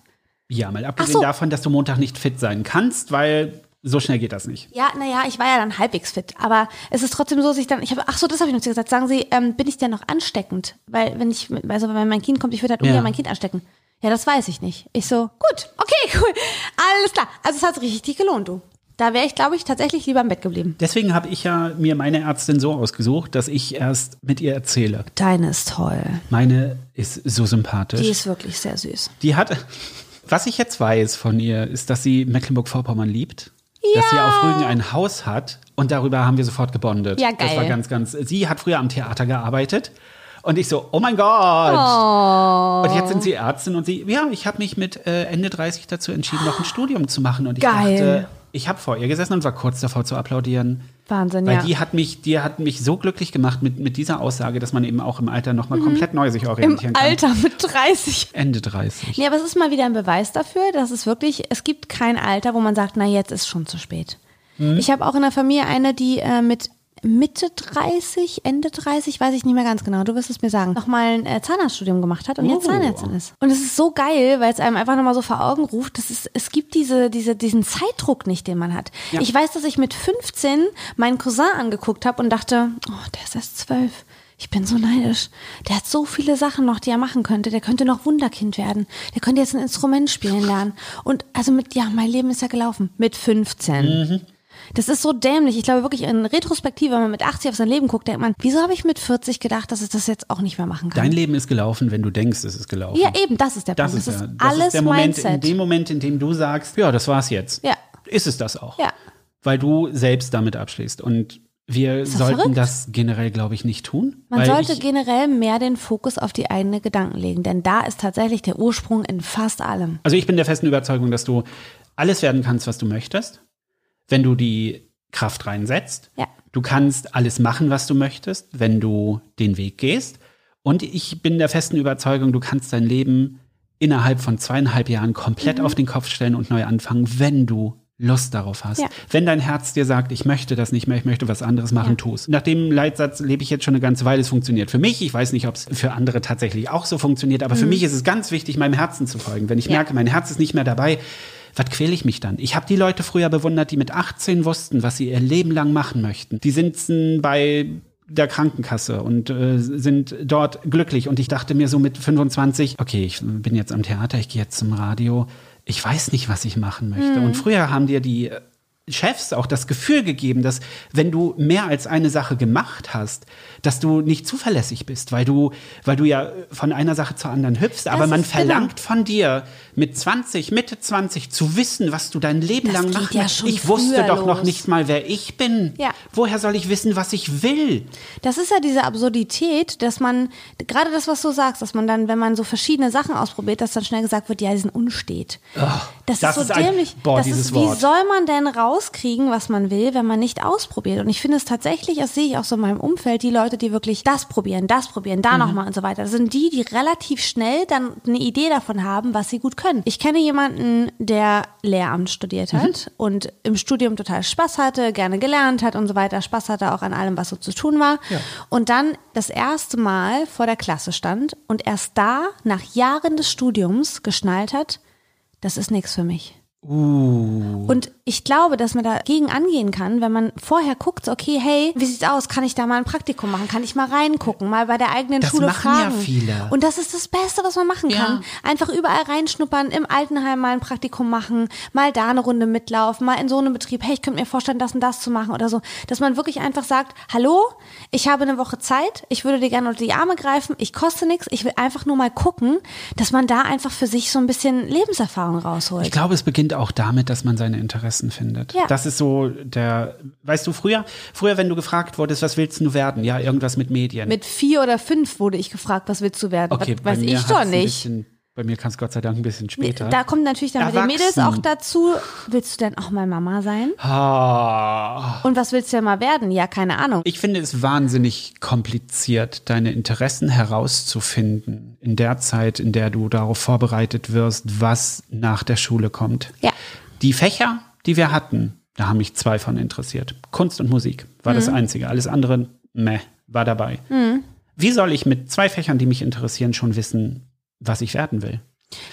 Ja, mal abgesehen so. davon, dass du Montag nicht fit sein kannst, weil so schnell geht das nicht. Ja, naja, ich war ja dann halbwegs fit. Aber es ist trotzdem so, dass ich dann, ich habe, ach so, das habe ich noch zu gesagt. Sagen Sie, ähm, bin ich denn noch ansteckend? Weil wenn ich, also wenn mein Kind kommt, ich würde halt ungern Ja. mein Kind anstecken. Ja, das weiß ich nicht. Ich so, gut, okay, (laughs) cool, alles klar. Also es hat sich richtig gelohnt, du. Da wäre ich, glaube ich, tatsächlich lieber im Bett geblieben. Deswegen habe ich ja mir meine Ärztin so ausgesucht, dass ich erst mit ihr erzähle. Deine ist toll. Meine ist so sympathisch. Die ist wirklich sehr süß. Die hat, was ich jetzt weiß von ihr, ist, dass sie Mecklenburg-Vorpommern liebt. Dass sie auf Rügen ein Haus hat und darüber haben wir sofort gebondet. Ja, Das war geil. ganz, ganz. Sie hat früher am Theater gearbeitet und ich so, oh mein Gott. Und jetzt sind sie Ärztin und sie, ja, ich habe mich mit äh, Ende 30 dazu entschieden, noch ein Studium zu machen. Und ich Geil. dachte, ich habe vor ihr gesessen und war kurz davor zu applaudieren. Wahnsinn, Weil ja. die hat mich, die hat mich so glücklich gemacht mit, mit dieser Aussage, dass man eben auch im Alter nochmal komplett neu sich Mhm. Im orientieren kann. Alter mit 30. Ende 30. Nee, aber es ist mal wieder ein Beweis dafür, dass es wirklich, es gibt kein Alter, wo man sagt, na jetzt ist schon zu spät. Mhm. Ich habe auch in der Familie eine, die äh, mit Mitte 30, Ende 30, weiß ich nicht mehr ganz genau, du wirst es mir sagen, nochmal ein äh, Zahnarztstudium gemacht hat und jetzt Oh. Zahnärztin ist. Und es ist so geil, weil es einem einfach nochmal so vor Augen ruft, dass es, es gibt diese, diese, diesen Zeitdruck nicht, den man hat. Ja. Ich weiß, dass ich mit 15 meinen Cousin angeguckt habe und dachte, oh, der ist erst zwölf. Ich bin so neidisch. Der hat so viele Sachen noch, die er machen könnte. Der könnte noch Wunderkind werden. Der könnte jetzt ein Instrument spielen lernen. Und also mit, ja, mein Leben ist ja gelaufen. Mit 15. Das ist so dämlich. Ich glaube wirklich in Retrospektive, wenn man mit 80 auf sein Leben guckt, denkt man, wieso habe ich mit 40 gedacht, dass ich das jetzt auch nicht mehr machen kann? Dein Leben ist gelaufen, wenn du denkst, es ist gelaufen. ja, eben, das ist der Das Punkt. ist, ja, das alles ist der Moment, Mindset. in dem Moment, in dem du sagst, ja, das war's jetzt. Ja. Ist es das auch. Ja. Weil du selbst damit abschließt. Und wir das sollten verrückt? das generell, glaube ich, nicht tun. Man sollte generell mehr den Fokus auf die eigenen Gedanken legen, denn da ist tatsächlich der Ursprung in fast allem. Also ich bin der festen Überzeugung, dass du alles werden kannst, was du möchtest, wenn du die Kraft reinsetzt. Ja. Du kannst alles machen, was du möchtest, wenn du den Weg gehst. Und ich bin der festen Überzeugung, du kannst dein Leben innerhalb von zweieinhalb Jahren komplett Mhm. auf den Kopf stellen und neu anfangen, wenn du Lust darauf hast. Ja. Wenn dein Herz dir sagt, ich möchte das nicht mehr, ich möchte was anderes machen, Ja. tu's. Nach dem Leitsatz lebe ich jetzt schon eine ganze Weile. Es funktioniert für mich. Ich weiß nicht, ob es für andere tatsächlich auch so funktioniert, aber für mich ist es ganz wichtig, meinem Herzen zu folgen. Wenn ich Mhm. Ja. merke, mein Herz ist nicht mehr dabei, was quäle ich mich dann? Ich habe die Leute früher bewundert, die mit 18 wussten, was sie ihr Leben lang machen möchten. Die sitzen bei der Krankenkasse und äh, sind dort glücklich. Und ich dachte mir so mit 25, okay, ich bin jetzt am Theater, ich gehe jetzt zum Radio. Ich weiß nicht, was ich machen möchte. Und früher haben dir die äh, Chefs auch das Gefühl gegeben, dass wenn du mehr als eine Sache gemacht hast, dass du nicht zuverlässig bist, weil du, weil du ja von einer Sache zur anderen hüpfst. Aber man genau. verlangt von dir mit 20, Mitte 20 zu wissen, was du dein Leben Das lang machen ja Ich wusste doch noch los. nicht mal, wer ich bin. Ja. Woher soll ich wissen, was ich will? Das ist ja diese Absurdität, dass man, gerade das, was du sagst, dass man dann, wenn man so verschiedene Sachen ausprobiert, dass dann schnell gesagt wird, ja, die sind unstet. das, das ist so ist ein- dämlich. boah, das dieses ist, Wort. Wie soll man denn rauskriegen, was man will, wenn man nicht ausprobiert? Und ich finde es tatsächlich, das sehe ich auch so in meinem Umfeld, die Leute, die wirklich das probieren, das probieren, da Mhm. nochmal und so weiter. Das sind die, die relativ schnell dann eine Idee davon haben, was sie gut können. Ich kenne jemanden, der Lehramt studiert hat Mhm. und im Studium total Spaß hatte, gerne gelernt hat und so weiter, Spaß hatte auch an allem, was so zu tun war. Und dann das erste Mal vor der Klasse stand und erst da, nach Jahren des Studiums, geschnallt hat, das ist nichts für mich. Uh. Und ich glaube, dass man dagegen angehen kann, wenn man vorher guckt, so, okay, hey, wie sieht's aus? Kann ich da mal ein Praktikum machen? Kann ich mal reingucken? Mal bei der eigenen Das Schule machen ja fragen? viele. Und das ist das Beste, was man machen Ja. kann. Einfach überall reinschnuppern, im Altenheim mal ein Praktikum machen, mal da eine Runde mitlaufen, mal in so einem Betrieb, hey, ich könnte mir vorstellen, das und das zu machen oder so. Dass man wirklich einfach sagt, hallo, ich habe eine Woche Zeit, ich würde dir gerne unter die Arme greifen, ich koste nichts, ich will einfach nur mal gucken, dass man da einfach für sich so ein bisschen Lebenserfahrung rausholt. Ich glaube, es beginnt auch damit, dass man seine Interessen findet. Ja. Das ist so der, weißt du, früher, früher, wenn du gefragt wurdest, was willst du werden? Ja, irgendwas mit Medien. Mit vier oder fünf wurde ich gefragt, was willst du werden? okay, was, weiß ich doch nicht. Bei mir kann es Gott sei Dank ein bisschen später. Da kommt natürlich dann mit den Mädels auch dazu, willst du denn auch mal Mama sein? ah. Und was willst du denn mal werden? Ja, keine Ahnung. Ich finde es wahnsinnig kompliziert, deine Interessen herauszufinden in der Zeit, in der du darauf vorbereitet wirst, was nach der Schule kommt. Ja. Die Fächer, die wir hatten, da haben mich zwei von interessiert. Kunst und Musik war das einzige. Alles andere, meh, war dabei. Wie soll ich mit zwei Fächern, die mich interessieren, schon wissen, was ich werden will?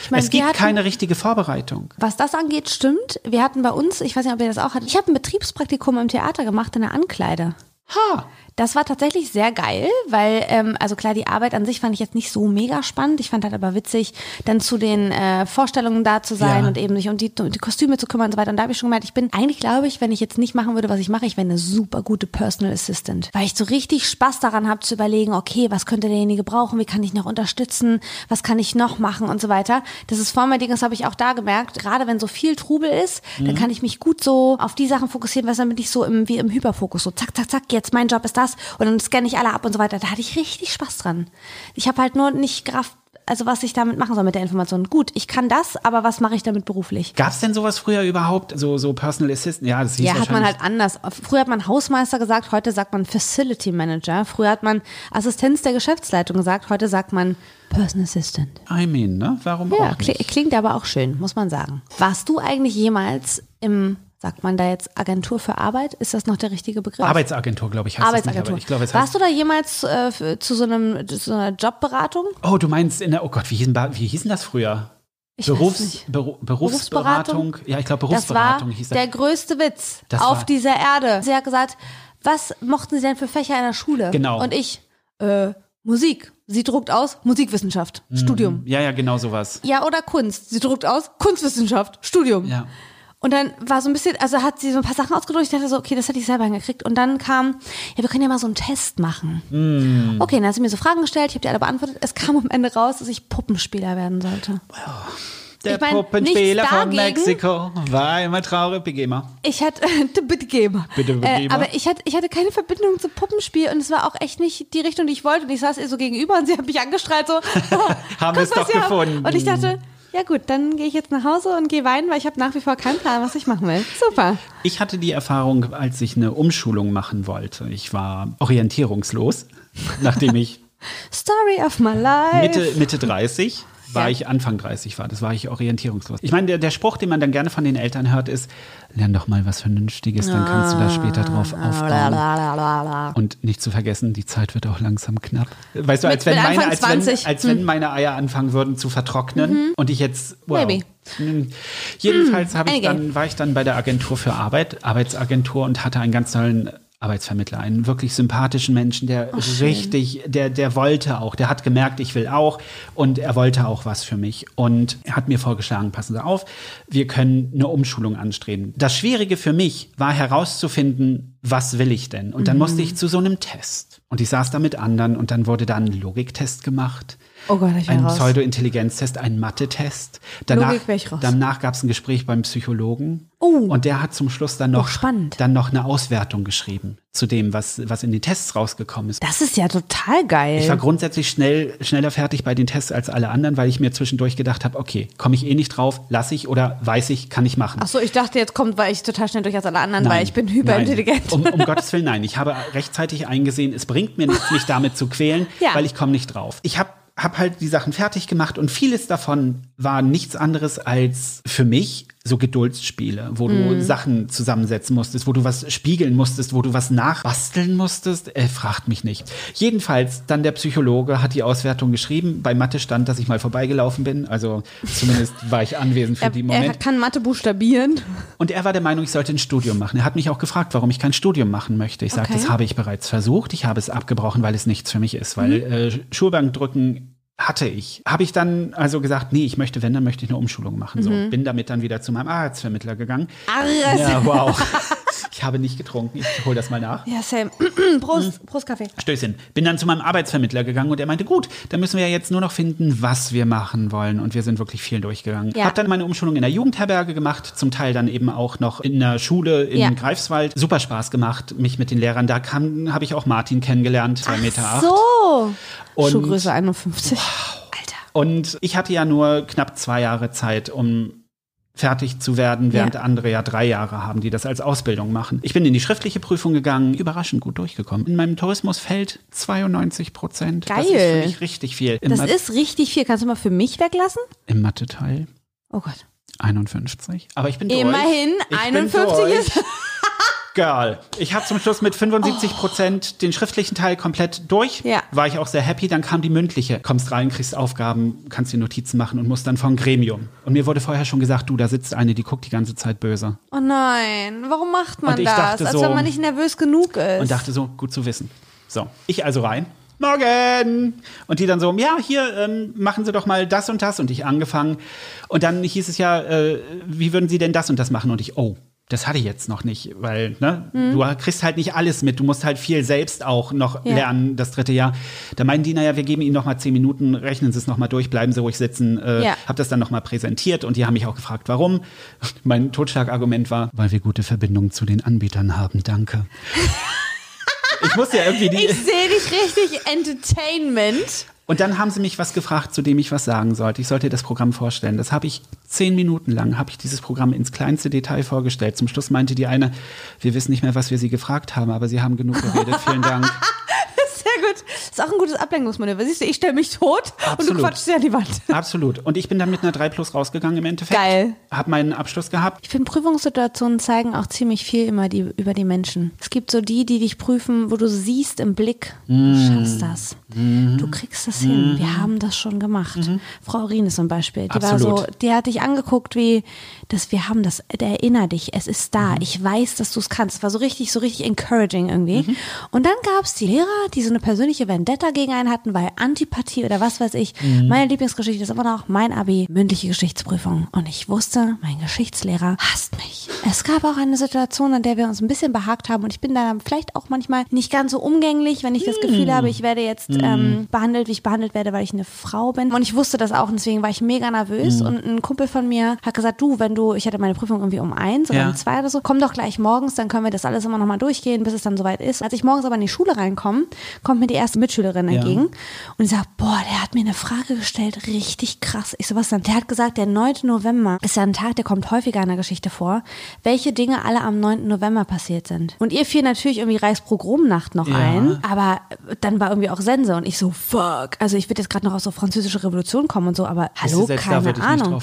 Ich meine, es gibt hatten- keine richtige Vorbereitung. Was das angeht, stimmt. Wir hatten bei uns, ich weiß nicht, ob ihr das auch hattet, ich habe ein Betriebspraktikum im Theater gemacht in der Ankleide. Ha! Das war tatsächlich sehr geil, weil, ähm, also klar, die Arbeit an sich fand ich jetzt nicht so mega spannend. Ich fand halt aber witzig, dann zu den äh, Vorstellungen da zu sein Ja. und eben sich um die, um die Kostüme zu kümmern und so weiter. Und da habe ich schon gemerkt, ich bin eigentlich, glaube ich, wenn ich jetzt nicht machen würde, was ich mache, ich wäre eine super gute Personal Assistant. Weil ich so richtig Spaß daran habe zu überlegen, okay, was könnte derjenige brauchen, wie kann ich noch unterstützen, was kann ich noch machen und so weiter. Das ist voll mein Ding, das habe ich auch da gemerkt. Gerade wenn so viel Trubel ist, dann kann ich mich gut so auf die Sachen fokussieren, was dann bin ich so im, wie im Hyperfokus, so zack, zack, zack, jetzt mein Job ist das und dann scanne ich alle ab und so weiter. Da hatte ich richtig Spaß dran. Ich habe halt nur nicht gerafft, also was ich damit machen soll mit der Information. Gut, ich kann das, aber was mache ich damit beruflich? Gab es denn sowas früher überhaupt? So, so Personal Assistant? Ja, das hieß Ja, hat man halt anders. Früher hat man Hausmeister gesagt, heute sagt man Facility Manager. Früher hat man Assistenz der Geschäftsleitung gesagt, heute sagt man Personal Assistant. I mean, ne? Warum Ja, auch nicht? klingt aber auch schön, muss man sagen. Warst du eigentlich jemals im, sagt man da jetzt Agentur für Arbeit? Ist das noch der richtige Begriff? Arbeitsagentur, glaube ich, heißt Arbeitsagentur. Das nicht, ich glaube, es Warst du da jemals äh, für, zu so, einem, so einer Jobberatung? Oh, du meinst in der, oh Gott, wie hießen, wie hießen das früher? Ich Berufs. Beru, Berufsberatung? Ja, ich glaube, Das war Berufsberatung hieß der das. größte Witz Das auf war- dieser Erde. Sie hat gesagt, was mochten Sie denn für Fächer in der Schule? Genau. Und ich, äh, Musik. Sie druckt aus Musikwissenschaft, Mhm. Studium. Ja, ja, genau sowas. Ja, oder Kunst. Sie druckt aus Kunstwissenschaft, Studium. Ja. Und dann war so ein bisschen, also hat sie so ein paar Sachen ausgedrückt. Ich dachte so, okay, das hätte ich selber hingekriegt. Und dann kam, ja, wir können ja mal so einen Test machen. Mm. Okay, dann hat sie mir so Fragen gestellt, ich habe die alle beantwortet. Es kam am Ende raus, dass ich Puppenspieler werden sollte. Der Ich mein, Puppenspieler von. Mexiko war immer traurig, Begema. Ich hatte, (laughs) bitte geben. Bitte äh, geben. aber ich hatte, ich hatte keine Verbindung zum Puppenspiel und es war auch echt nicht die Richtung, die ich wollte. Und ich saß ihr so gegenüber und sie hat mich angestrahlt so. (laughs) (laughs) Haben guck, es doch wir haben. gefunden. Und ich dachte, ja gut, dann gehe ich jetzt nach Hause und gehe weinen, weil ich habe nach wie vor keinen Plan, was ich machen will. Super. Ich hatte die Erfahrung, als ich eine Umschulung machen wollte. Ich war orientierungslos, nachdem ich (laughs) Story of my life. Mitte, Mitte 30 war Ja. ich Anfang 30 war, das war ich orientierungslos. Ich meine, der, der Spruch, den man dann gerne von den Eltern hört, ist, lern doch mal was Vernünftiges, dann kannst du da später drauf Ah, aufbauen. Und nicht zu vergessen, die Zeit wird auch langsam knapp. Weißt du, als wenn, meine, als, wenn, 20. als wenn meine Eier anfangen würden zu vertrocknen und ich jetzt, wow. Mhm. Maybe. Hm. Jedenfalls habe ich dann, war ich dann bei der Agentur für Arbeit, Arbeitsagentur und hatte einen ganz tollen Arbeitsvermittler, einen wirklich sympathischen Menschen, der richtig, der, der wollte auch, der hat gemerkt, ich will auch und er wollte auch was für mich und er hat mir vorgeschlagen, passen Sie auf, wir können eine Umschulung anstreben. Das Schwierige für mich war herauszufinden, was will ich denn? Und dann musste ich zu so einem Test und ich saß da mit anderen und dann wurde da ein Logiktest gemacht. Oh Gott, ich Ein. Pseudo-Intelligenztest, ein Mathe-Test. Danach, danach gab es ein Gespräch beim Psychologen. Oh. Und der hat zum Schluss dann noch, spannend. dann noch eine Auswertung geschrieben zu dem, was, was in den Tests rausgekommen ist. Das ist ja total geil. Ich war grundsätzlich schnell, schneller fertig bei den Tests als alle anderen, weil ich mir zwischendurch gedacht habe, okay, komme ich eh nicht drauf, lasse ich oder weiß ich, kann ich machen. Ach so, ich dachte, jetzt kommt, weil ich total schnell durch als alle anderen, weil ich bin hyperintelligent. Nein. Um, um (laughs) Gottes Willen, nein. Ich habe rechtzeitig eingesehen, es bringt mir nichts, mich damit zu quälen, (laughs) Ja. weil ich komme nicht drauf. Ich habe hab halt die Sachen fertig gemacht und vieles davon war nichts anderes als für mich so Geduldsspiele, wo Mhm. du Sachen zusammensetzen musstest, wo du was spiegeln musstest, wo du was nachbasteln musstest. Äh, fragt mich nicht. Jedenfalls, dann der Psychologe hat die Auswertung geschrieben. Bei Mathe stand, dass ich mal vorbeigelaufen bin. Also zumindest (laughs) war ich anwesend für er, die er Moment. kann Mathe buchstabieren. Und er war der Meinung, ich sollte ein Studium machen. Er hat mich auch gefragt, warum ich kein Studium machen möchte. Ich sagte, Okay. das habe ich bereits versucht. Ich habe es abgebrochen, weil es nichts für mich ist. Weil äh, Schulbank drücken hatte ich. Habe ich dann also gesagt, nee, ich möchte, wenn, dann möchte ich eine Umschulung machen. So, bin damit dann wieder zu meinem Arztvermittler gegangen. Arres. Ja, wow. (laughs) ich habe nicht getrunken. Ich hole das mal nach. Ja, Sam. (clears throat) Prost, Prost Kaffee. Stößchen. Bin dann zu meinem Arbeitsvermittler gegangen und er meinte, gut, dann müssen wir ja jetzt nur noch finden, was wir machen wollen. Und wir sind wirklich viel durchgegangen. Ja. Hab dann meine Umschulung in der Jugendherberge gemacht, zum Teil dann eben auch noch in der Schule in Ja. Greifswald. Super Spaß gemacht, mich mit den Lehrern. Da kam, habe ich auch Martin kennengelernt, zwei Meter acht. So. Und- Schuhgröße 51. Alter. Und ich hatte ja nur knapp zwei Jahre Zeit, um fertig zu werden, während Ja. andere ja drei Jahre haben, die das als Ausbildung machen. Ich bin in die schriftliche Prüfung gegangen, überraschend gut durchgekommen. In meinem Tourismusfeld 92 Prozent. Das ist Geil. für mich richtig viel. Im, Das Ma- ist richtig viel. Kannst du mal für mich weglassen? im Mathe-Teil Oh Gott. 51. Aber ich bin durch. Immerhin, Ich bin 51 durch. ist. (laughs) Girl. Ich habe zum Schluss mit 75 Prozent den schriftlichen Teil komplett durch. Ja. War ich auch sehr happy. Dann kam die mündliche. Kommst rein, kriegst Aufgaben, kannst dir Notizen machen und musst dann vom Gremium. Und mir wurde vorher schon gesagt, du, da sitzt eine, die guckt die ganze Zeit böse. Oh nein, warum macht man das? dachte Als so- wenn man nicht nervös genug ist. Und dachte so, gut zu wissen. So, ich also rein. Morgen! Und die dann so, ja, hier, ähm, machen Sie doch mal das und das. Und ich angefangen. Und dann hieß es ja, äh, wie würden Sie denn das und das machen? Und ich, oh, das hatte ich jetzt noch nicht, weil ne, du kriegst halt nicht alles mit. Du musst halt viel selbst auch noch Ja. lernen, das dritte Jahr. Da meinten die, naja, wir geben Ihnen noch mal zehn Minuten, rechnen Sie es noch mal durch, bleiben Sie ruhig sitzen. Äh, Ja. Hab das dann noch mal präsentiert und die haben mich auch gefragt, warum. (laughs) Mein Totschlagargument war, weil wir gute Verbindungen zu den Anbietern haben, danke. (laughs) Ich muss ja irgendwie die. ich sehe dich richtig Entertainment. Und dann haben sie mich was gefragt, zu dem ich was sagen sollte. Ich sollte das Programm vorstellen. Das habe ich zehn Minuten lang, habe ich dieses Programm ins kleinste Detail vorgestellt. Zum Schluss meinte die eine, wir wissen nicht mehr, was wir sie gefragt haben, aber sie haben genug geredet. Vielen Dank. (laughs) (laughs) Gut. Das ist auch ein gutes Ablenkungsmanöver. Siehst du, ich stelle mich tot und du Absolut. quatschst dir an die Wand. (laughs) Absolut. Und ich bin dann mit einer 3 Plus rausgegangen im Endeffekt. Geil. Hab meinen Abschluss gehabt. Ich finde, Prüfungssituationen zeigen auch ziemlich viel immer die, über die Menschen. Es gibt so die, die dich prüfen, wo du siehst im Blick, du schaffst das. Du kriegst das hin. Wir haben das schon gemacht. Frau Urine zum Beispiel, die war Absolut. so, die hat dich angeguckt wie, dass wir haben das, erinner dich, es ist da. Ich weiß, dass du es kannst. War so richtig, so richtig encouraging irgendwie. Und dann gab es die Lehrer, die so eine persönliche Vendetta gegen einen hatten, weil Antipathie oder was weiß ich. Meine Lieblingsgeschichte ist immer noch mein Abi, mündliche Geschichtsprüfung. Und ich wusste, mein Geschichtslehrer hasst mich. Es gab auch eine Situation, an der wir uns ein bisschen behagt haben und ich bin da vielleicht auch manchmal nicht ganz so umgänglich, wenn ich das Gefühl habe, ich werde jetzt ähm, behandelt, wie ich behandelt werde, weil ich eine Frau bin. Und ich wusste das auch und deswegen war ich mega nervös und ein Kumpel von mir hat gesagt, du, wenn du, ich hatte meine Prüfung irgendwie um eins oder Ja. um zwei oder so, komm doch gleich morgens, dann können wir das alles immer nochmal durchgehen, bis es dann soweit ist. Als ich morgens aber in die Schule reinkomme, kommt mir die erste Mitschülerin Ja. entgegen und ich sag, boah, der hat mir eine Frage gestellt, richtig krass. Ich so, was dann? Der hat gesagt, der 9. November ist ja ein Tag, der kommt häufiger in der Geschichte vor, welche Dinge alle am 9. November passiert sind. Und ihr fiel natürlich irgendwie Reichspogromnacht noch Ja. ein, aber dann war irgendwie auch Sense und ich so, fuck. Also ich würde jetzt gerade noch aus so französische Revolution kommen und so, aber hallo, keine würde ich nicht Ahnung.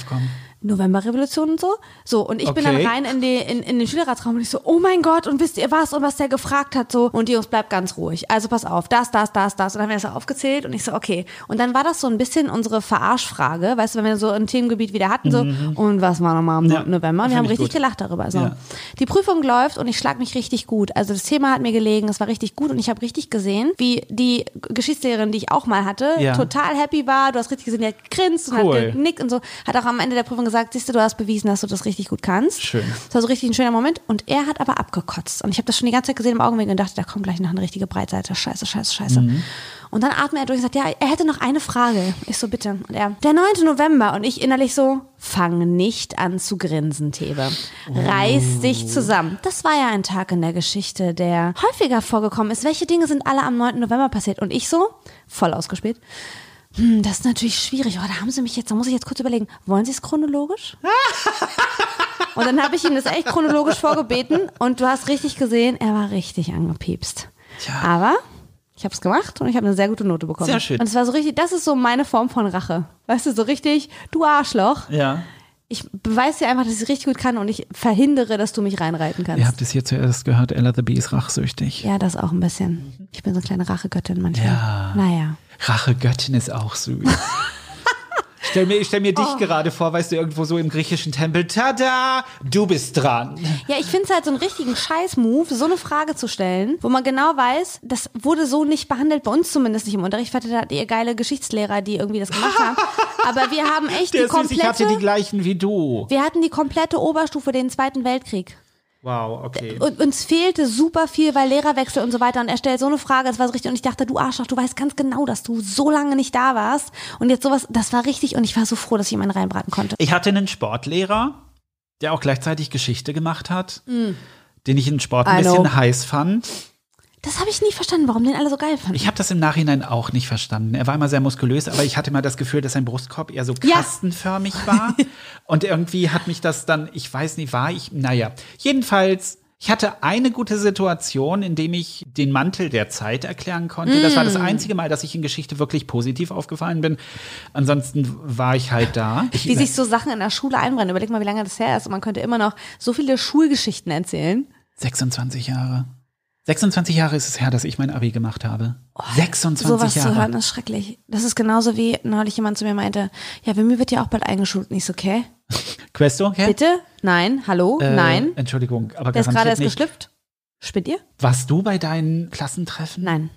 Novemberrevolution und so. So, und ich bin dann Okay. rein in, die, in, in den Schülerratsraum und ich so, oh mein Gott, und wisst ihr was? Und was der gefragt hat, so. Und die Jungs, bleibt ganz ruhig. Also pass auf, das, das, das, das. Und dann haben wir das so aufgezählt und ich so, okay. Und dann war das so ein bisschen unsere Verarschfrage, weißt du, wenn wir so ein Themengebiet wieder hatten, so, und was war nochmal am Mhm. Ja, 9. November? Und wir haben ich richtig gut. gelacht darüber. So. Ja. Die Prüfung läuft und ich schlag mich richtig gut. Also das Thema hat mir gelegen, es war richtig gut und ich habe richtig gesehen, wie die Geschichtslehrerin, die ich auch mal hatte, Ja. total happy war. Du hast richtig gesehen, die hat gegrinst und Cool. hat genickt und so. Hat auch am Ende der Prüfung gesagt, siehst du, du hast bewiesen, dass du das richtig gut kannst. Schön. Das war so richtig ein schöner Moment. Und er hat aber abgekotzt. Und ich habe das schon die ganze Zeit gesehen im Augenwinkel und dachte, da kommt gleich noch eine richtige Breitseite. Scheiße, scheiße, scheiße. Mhm. Und dann atmet er durch und sagt, ja, er hätte noch eine Frage. Ich so, bitte. Und er, der 9. November. Und ich innerlich so, fang nicht an zu grinsen, Thebe. Reiß dich zusammen. Das war ja ein Tag in der Geschichte, der häufiger vorgekommen ist. Welche Dinge sind alle am 9. November passiert? Und ich so, voll ausgespielt. Hm, das ist natürlich schwierig. Oh, da haben sie mich jetzt, da muss ich jetzt kurz überlegen. Wollen sie es chronologisch? (laughs) Und dann habe ich ihm das echt chronologisch vorgebeten und du hast richtig gesehen, er war richtig angepiepst. Tja. Aber ich habe es gemacht und ich habe eine sehr gute Note bekommen. Sehr schön. Und es war so richtig, das ist so meine Form von Rache. Weißt du, so richtig, du Arschloch. Ja. Ich beweise dir einfach, dass ich es richtig gut kann und ich verhindere, dass du mich reinreiten kannst. Ihr habt es hier zuerst gehört, Ella the Bee ist rachsüchtig. ja, das auch ein bisschen. Ich bin so eine kleine Rachegöttin manchmal. Ja. Naja. Rachegöttin ist auch süß. (laughs) Stell mir, ich stell mir dich gerade vor, weißt du, irgendwo so im griechischen Tempel. Tada! Du bist dran. Ja, ich finde es halt so einen richtigen Scheiß-Move, so eine Frage zu stellen, wo man genau weiß, das wurde so nicht behandelt, bei uns zumindest nicht im Unterricht. Ich hatte ihr geile Geschichtslehrer, die irgendwie das gemacht haben. (laughs) Aber wir haben echt Der die ist süß, ich hatte die komplette, gleichen wie du. wir hatten die komplette Oberstufe, den Zweiten Weltkrieg. Wow, okay. Und uns fehlte super viel, weil Lehrerwechsel und so weiter. Und er stellt so eine Frage, das war so richtig. Und ich dachte, du Arschloch, du weißt ganz genau, dass du so lange nicht da warst. Und jetzt sowas, das war richtig. Und ich war so froh, dass ich ihm einen reinbraten konnte. Ich hatte einen Sportlehrer, der auch gleichzeitig Geschichte gemacht hat, den ich in Sport ein Mm. I bisschen know. heiß fand. Das habe ich nie verstanden, warum den alle so geil fanden. Ich habe das im Nachhinein auch nicht verstanden. Er war immer sehr muskulös, aber ich hatte mal das Gefühl, dass sein Brustkorb eher so Ja. kastenförmig war. (laughs) Und irgendwie hat mich das dann, ich weiß nicht, war ich, naja. Jedenfalls, ich hatte eine gute Situation, in dem ich den Mantel der Zeit erklären konnte. Das war das einzige Mal, dass ich in Geschichte wirklich positiv aufgefallen bin. Ansonsten war ich halt da. Wie sich so Sachen in der Schule einbrennen. Überleg mal, wie lange das her ist. Und man könnte immer noch so viele Schulgeschichten erzählen. 26 Jahre. 26 Jahre ist es her, dass ich mein Abi gemacht habe. 26 Sowas Jahre. zu hören ist schrecklich. Das ist genauso wie neulich jemand zu mir meinte, ja, mir wird ja auch bald eingeschult. Nicht so, okay? (laughs) Questo, hä? Bitte? Nein? Hallo? Äh, Nein? Entschuldigung, aber Der ist gerade erst geschlüpft? Spinnt ihr? Warst du bei deinen Klassentreffen? Nein.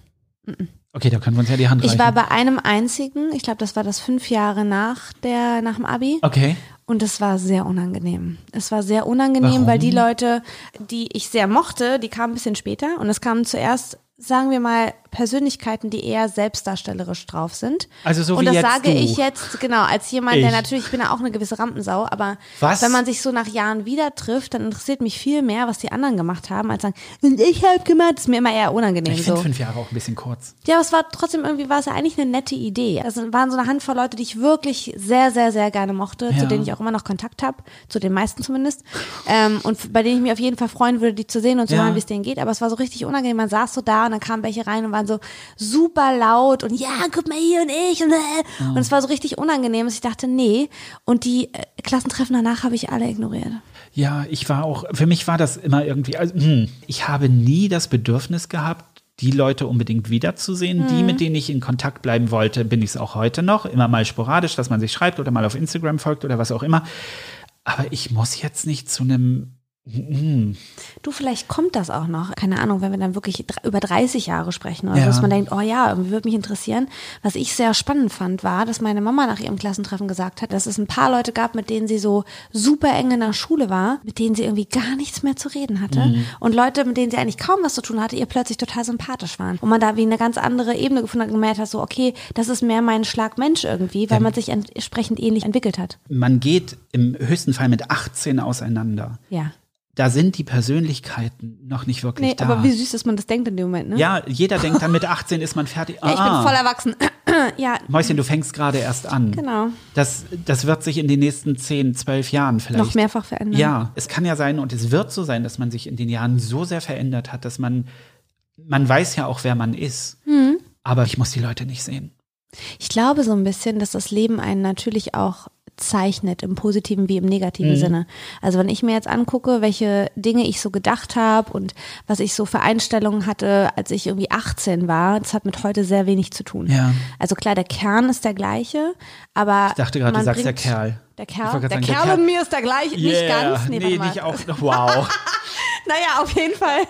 Okay, da können wir uns ja die Hand reichen. Ich war bei einem einzigen, ich glaube, das war das fünf Jahre nach der, nach dem Abi. okay. Und es war sehr unangenehm. Es war sehr unangenehm, Warum? weil die Leute, die ich sehr mochte, die kamen ein bisschen später. Und es kamen zuerst, sagen wir mal, Persönlichkeiten, die eher selbstdarstellerisch drauf sind. Also so Und wie das jetzt sage du. ich jetzt, genau, als jemand, der Ich. natürlich, ich bin ja auch eine gewisse Rampensau, aber Was? wenn man sich so nach Jahren wieder trifft, dann interessiert mich viel mehr, was die anderen gemacht haben, als sagen, und ich hab gemacht, das ist mir immer eher unangenehm Ich so. fünf Jahre auch ein bisschen kurz. Ja, aber es war trotzdem irgendwie, war es ja eigentlich eine nette Idee. Es waren so eine Handvoll Leute, die ich wirklich sehr, sehr, sehr gerne mochte, Ja. zu denen ich auch immer noch Kontakt habe, zu den meisten zumindest. Ähm, und bei denen ich mich auf jeden Fall freuen würde, die zu sehen und zu Ja. hören, wie es denen geht. Aber es war so richtig unangenehm. Man saß so da und dann kamen welche rein und waren so super laut und ja, guck mal hier und ich und äh. Und es war so richtig unangenehm, dass ich dachte, nee. Und die äh, Klassentreffen danach habe ich alle ignoriert. Ja, ich war auch, für mich war das immer irgendwie, also, hm, ich habe nie das Bedürfnis gehabt, die Leute unbedingt wiederzusehen. Die, mit denen ich in Kontakt bleiben wollte, bin ich es auch heute noch. Immer mal sporadisch, dass man sich schreibt oder mal auf Instagram folgt oder was auch immer. Aber ich muss jetzt nicht zu einem, hm, Du, vielleicht kommt das auch noch. Keine Ahnung, wenn wir dann wirklich über 30 Jahre sprechen oder Ja. dass man denkt, oh ja, irgendwie würde mich interessieren. Was ich sehr spannend fand, war, dass meine Mama nach ihrem Klassentreffen gesagt hat, dass es ein paar Leute gab, mit denen sie so super eng in der Schule war, mit denen sie irgendwie gar nichts mehr zu reden hatte. Mhm. Und Leute, mit denen sie eigentlich kaum was zu tun hatte, ihr plötzlich total sympathisch waren. Und man da wie eine ganz andere Ebene gefunden hat und gemerkt hat, so, okay, das ist mehr mein Schlag Mensch irgendwie, weil man sich entsprechend ähnlich entwickelt hat. man geht im höchsten Fall mit 18 auseinander. Ja. Da sind die Persönlichkeiten noch nicht wirklich Nee, da. aber wie süß, dass man das denkt in dem Moment, ne? ja, jeder denkt dann mit 18 ist man fertig. Ja, ich bin Ah, voll erwachsen. (clears throat) ja, Mäuschen, du fängst gerade erst an. genau. Das, das wird sich in den nächsten 10, 12 Jahren vielleicht. Noch mehrfach verändern. Ja, es kann ja sein und es wird so sein, dass man sich in den Jahren so sehr verändert hat, dass man, man weiß ja auch, wer man ist. Mhm. Aber ich muss die Leute nicht sehen. Ich glaube so ein bisschen, dass das Leben einen natürlich auch zeichnet, im positiven wie im negativen Sinne. Also wenn ich mir jetzt angucke, welche Dinge ich so gedacht habe und was ich so für Einstellungen hatte, als ich irgendwie 18 war, das hat mit heute sehr wenig zu tun. Ja. Also klar, der Kern ist der gleiche, aber Ich dachte gerade, du sagst der Kerl. Der Kerl, der gerade Kerl, sagen, der und mir ist der gleiche, nicht ganz. Nee, nee, nicht auch. Wow. (laughs) Naja, auf jeden Fall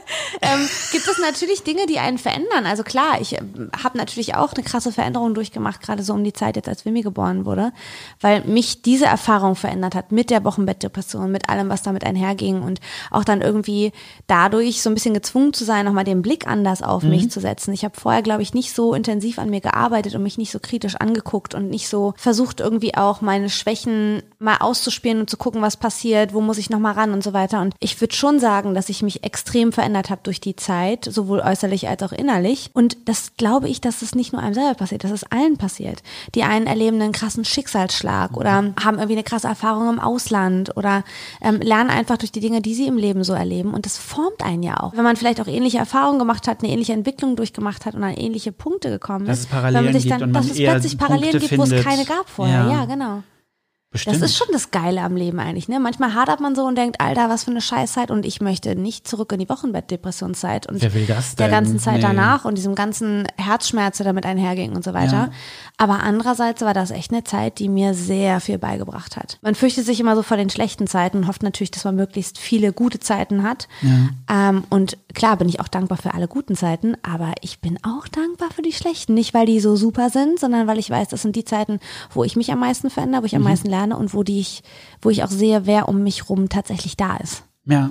ähm, gibt es natürlich Dinge, die einen verändern. Also klar, ich ähm, habe natürlich auch eine krasse Veränderung durchgemacht, gerade so um die Zeit jetzt, als Wimmy geboren wurde, weil mich diese Erfahrung verändert hat mit der Wochenbettdepression, mit allem, was damit einherging und auch dann irgendwie dadurch so ein bisschen gezwungen zu sein, nochmal den Blick anders auf mich zu setzen. Ich habe vorher, glaube ich, nicht so intensiv an mir gearbeitet und mich nicht so kritisch angeguckt und nicht so versucht, irgendwie auch meine Schwächen mal auszuspielen und zu gucken, was passiert, wo muss ich nochmal ran und so weiter. Und ich würde schon sagen, dass ich mich extrem verändert habe durch die Zeit, sowohl äußerlich als auch innerlich. Und das glaube ich, dass es nicht nur einem selber passiert, dass es allen passiert. Die einen erleben einen krassen Schicksalsschlag oder haben irgendwie eine krasse Erfahrung im Ausland oder ähm, lernen einfach durch die Dinge, die sie im Leben so erleben. Und das formt einen ja auch. Wenn man vielleicht auch ähnliche Erfahrungen gemacht hat, eine ähnliche Entwicklung durchgemacht hat und an ähnliche Punkte gekommen Dass ist. es Parallelen gibt dann, und man dass es plötzlich Parallelen Punkte gibt, wo es keine gab vorher. Ja. Ja, genau. Bestimmt. Das ist schon das Geile am Leben eigentlich, ne? Manchmal hadert man so und denkt, Alter, was für eine Scheißzeit und ich möchte nicht zurück in die Wochenbettdepressionszeit und Wer will das der denn? ganzen Zeit Nee. danach und diesem ganzen Herzschmerz, der damit einherging und so weiter. Ja. Aber andererseits war das echt eine Zeit, die mir sehr viel beigebracht hat. Man fürchtet sich immer so vor den schlechten Zeiten und hofft natürlich, dass man möglichst viele gute Zeiten hat. Ähm, und klar bin ich auch dankbar für alle guten Zeiten, aber ich bin auch dankbar für die schlechten. Nicht, weil die so super sind, sondern weil ich weiß, das sind die Zeiten, wo ich mich am meisten verändere, wo ich am meisten lerne und wo die ich, wo ich auch sehe, wer um mich rum tatsächlich da ist. ja.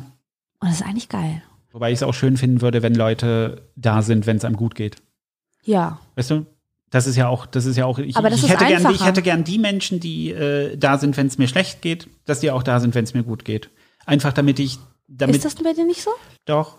Und das ist eigentlich geil. Wobei ich es auch schön finden würde, wenn Leute da sind, wenn es einem gut geht. Ja. Weißt du? Das ist ja auch, das ist ja auch, ich, Aber das ich, ist hätte gern, ich hätte gern die Menschen, die äh, da sind, wenn es mir schlecht geht, dass die auch da sind, wenn es mir gut geht. Einfach damit ich, damit, ist das bei dir nicht so? doch.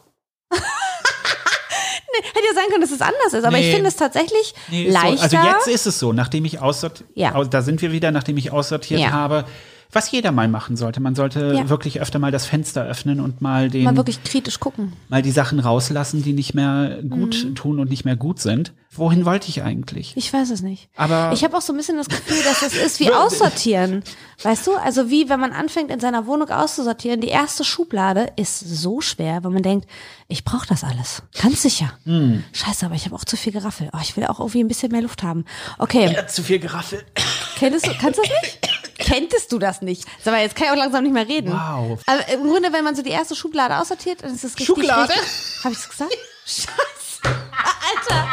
Hätte ja sein können, dass es anders ist, aber Nee. ich finde es tatsächlich Nee, leichter. So. Also jetzt ist es so, nachdem ich aussortiert, Ja. da sind wir wieder, nachdem ich aussortiert Ja. habe, was jeder mal machen sollte. Man sollte Ja. wirklich öfter mal das Fenster öffnen und mal den, mal wirklich kritisch gucken. mal die Sachen rauslassen, die nicht mehr gut Mhm. tun und nicht mehr gut sind. Wohin wollte ich eigentlich? Ich weiß es nicht. Aber Ich habe auch so ein bisschen das Gefühl, dass es ist wie (laughs) aussortieren. Weißt du, also wie wenn man anfängt in seiner Wohnung auszusortieren, die erste Schublade ist so schwer, weil man denkt, ich brauche das alles. Ganz sicher. Hm. Scheiße, aber ich habe auch zu viel Geraffel. Oh, ich will auch irgendwie ein bisschen mehr Luft haben. Okay, Zu viel Geraffel. kennst du, kannst du das nicht? (coughs) Kenntest du das nicht? Sag mal, jetzt kann ich auch langsam nicht mehr reden. Wow. Aber im Grunde, wenn man so die erste Schublade aussortiert, dann ist das richtig. Schublade? Hab ich's gesagt? (laughs) Scheiße. Alter.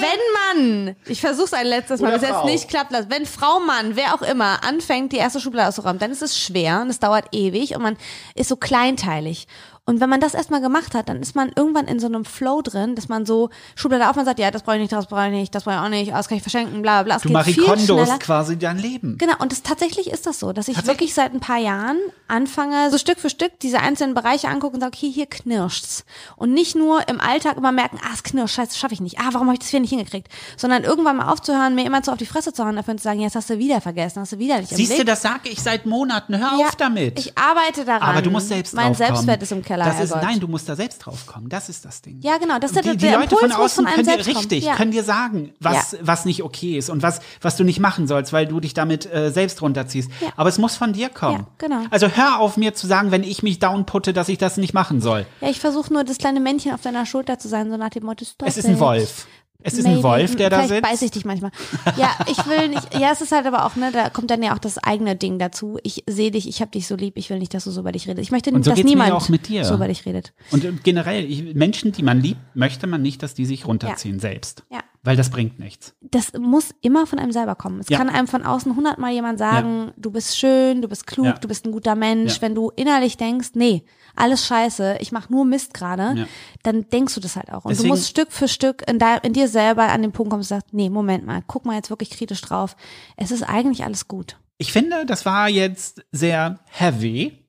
Wenn man, ich versuch's ein letztes Mal, bis jetzt nicht klappt, wenn Frau, Mann, wer auch immer, anfängt, die erste Schublade auszuräumen, dann ist es schwer und es dauert ewig und man ist so kleinteilig. Und wenn man das erstmal gemacht hat, dann ist man irgendwann in so einem Flow drin, dass man so Schublade auf, man sagt, ja, das brauche ich nicht, das brauche ich nicht, das brauche ich auch nicht, das kann ich verschenken, bla bla. Es Du schneller. quasi dein Leben. Genau, und das, tatsächlich ist das so, dass ich wirklich seit ein paar Jahren anfange, so Stück für Stück diese einzelnen Bereiche angucken und sage, okay, hier knirscht's. Und nicht nur im Alltag immer merken, ah, es knirscht, scheiße, das schaffe ich nicht. Ah, warum habe ich das hier nicht hingekriegt? Sondern irgendwann mal aufzuhören, mir immer so auf die Fresse zu hauen, dafür zu sagen, jetzt hast du wieder vergessen, hast du wieder nicht im Siehst du, Blick. das sage ich seit Monaten. Hör Ja, auf damit. Ich arbeite daran. Aber du musst selbst Mein. Selbstwert ist im Keller, das ist. Nein, du musst da selbst draufkommen. Das ist das Ding. Ja, genau, das ist die, der- die der Leute Impuls von außen von können dir kommen. richtig, Ja. können dir sagen, was, Ja. was nicht okay ist und was, was du nicht machen sollst, weil du dich damit äh, selbst runterziehst. Ja. Aber es muss von dir kommen. Ja, genau. Also hör auf mir zu sagen, wenn ich mich downputte, dass ich das nicht machen soll. Ja, ich versuche nur, das kleine Männchen auf deiner Schulter zu sein, so nach dem Motto, Es ist ein. Wolf. Es ist ein Maybe. Wolf, der da Vielleicht sitzt. beiß ich dich manchmal. Ja, ich will nicht. Ja, es ist halt aber auch, ne, da kommt dann ja auch das eigene Ding dazu. Ich sehe dich, ich hab dich so lieb, ich will nicht, dass du so über dich redest. Ich möchte Und so dass niemand auch mit dir. so über dich redet. Und generell, ich, Menschen, die man liebt, möchte man nicht, dass die sich runterziehen selbst. Ja. Weil das bringt nichts. Das muss immer von einem selber kommen. Es Ja. kann einem von außen hundertmal jemand sagen, du bist schön, du bist klug, Ja. du bist ein guter Mensch. Ja. Wenn du innerlich denkst, nee, alles scheiße, ich mache nur Mist gerade, Ja. dann denkst du das halt auch. Und Deswegen- du musst Stück für Stück in, da, in dir selber an den Punkt kommen und sagst, nee, Moment mal, guck mal jetzt wirklich kritisch drauf. Es ist eigentlich alles gut. Ich finde, das war jetzt sehr heavy.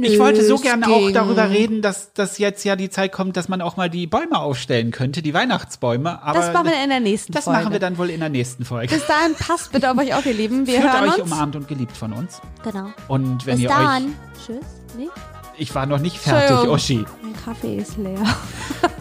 Ich wollte so es gerne auch darüber reden, dass, dass jetzt ja die Zeit kommt, dass man auch mal die Bäume aufstellen könnte, die Weihnachtsbäume. Aber Das machen wir in der nächsten das Folge. machen wir dann wohl in der nächsten Folge. Bis dahin passt bitte auf euch auf, ihr Lieben. Wir Fühlt hören euch uns. umarmt und geliebt von uns. Genau. Und wenn Bis ihr dann. euch. Tschüss. Nee, Ich war noch nicht fertig. Oschi. mein Kaffee ist leer.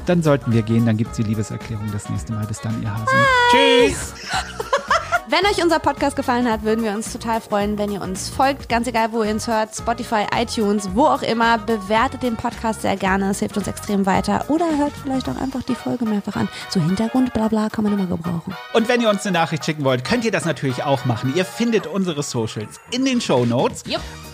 Dann sollten wir gehen, dann gibt's die Liebeserklärung das nächste Mal. Bis dann, ihr Hasen. Tschüss! (laughs) Wenn euch unser Podcast gefallen hat, würden wir uns total freuen, wenn ihr uns folgt. Ganz egal, wo ihr uns hört. Spotify, iTunes, wo auch immer. Bewertet den Podcast sehr gerne. Es hilft uns extrem weiter. Oder hört vielleicht auch einfach die Folge mehrfach an. So Hintergrund, bla bla, kann man immer gebrauchen. Und wenn ihr uns eine Nachricht schicken wollt, könnt ihr das natürlich auch machen. Ihr findet unsere Socials in den Show Notes. Jupp.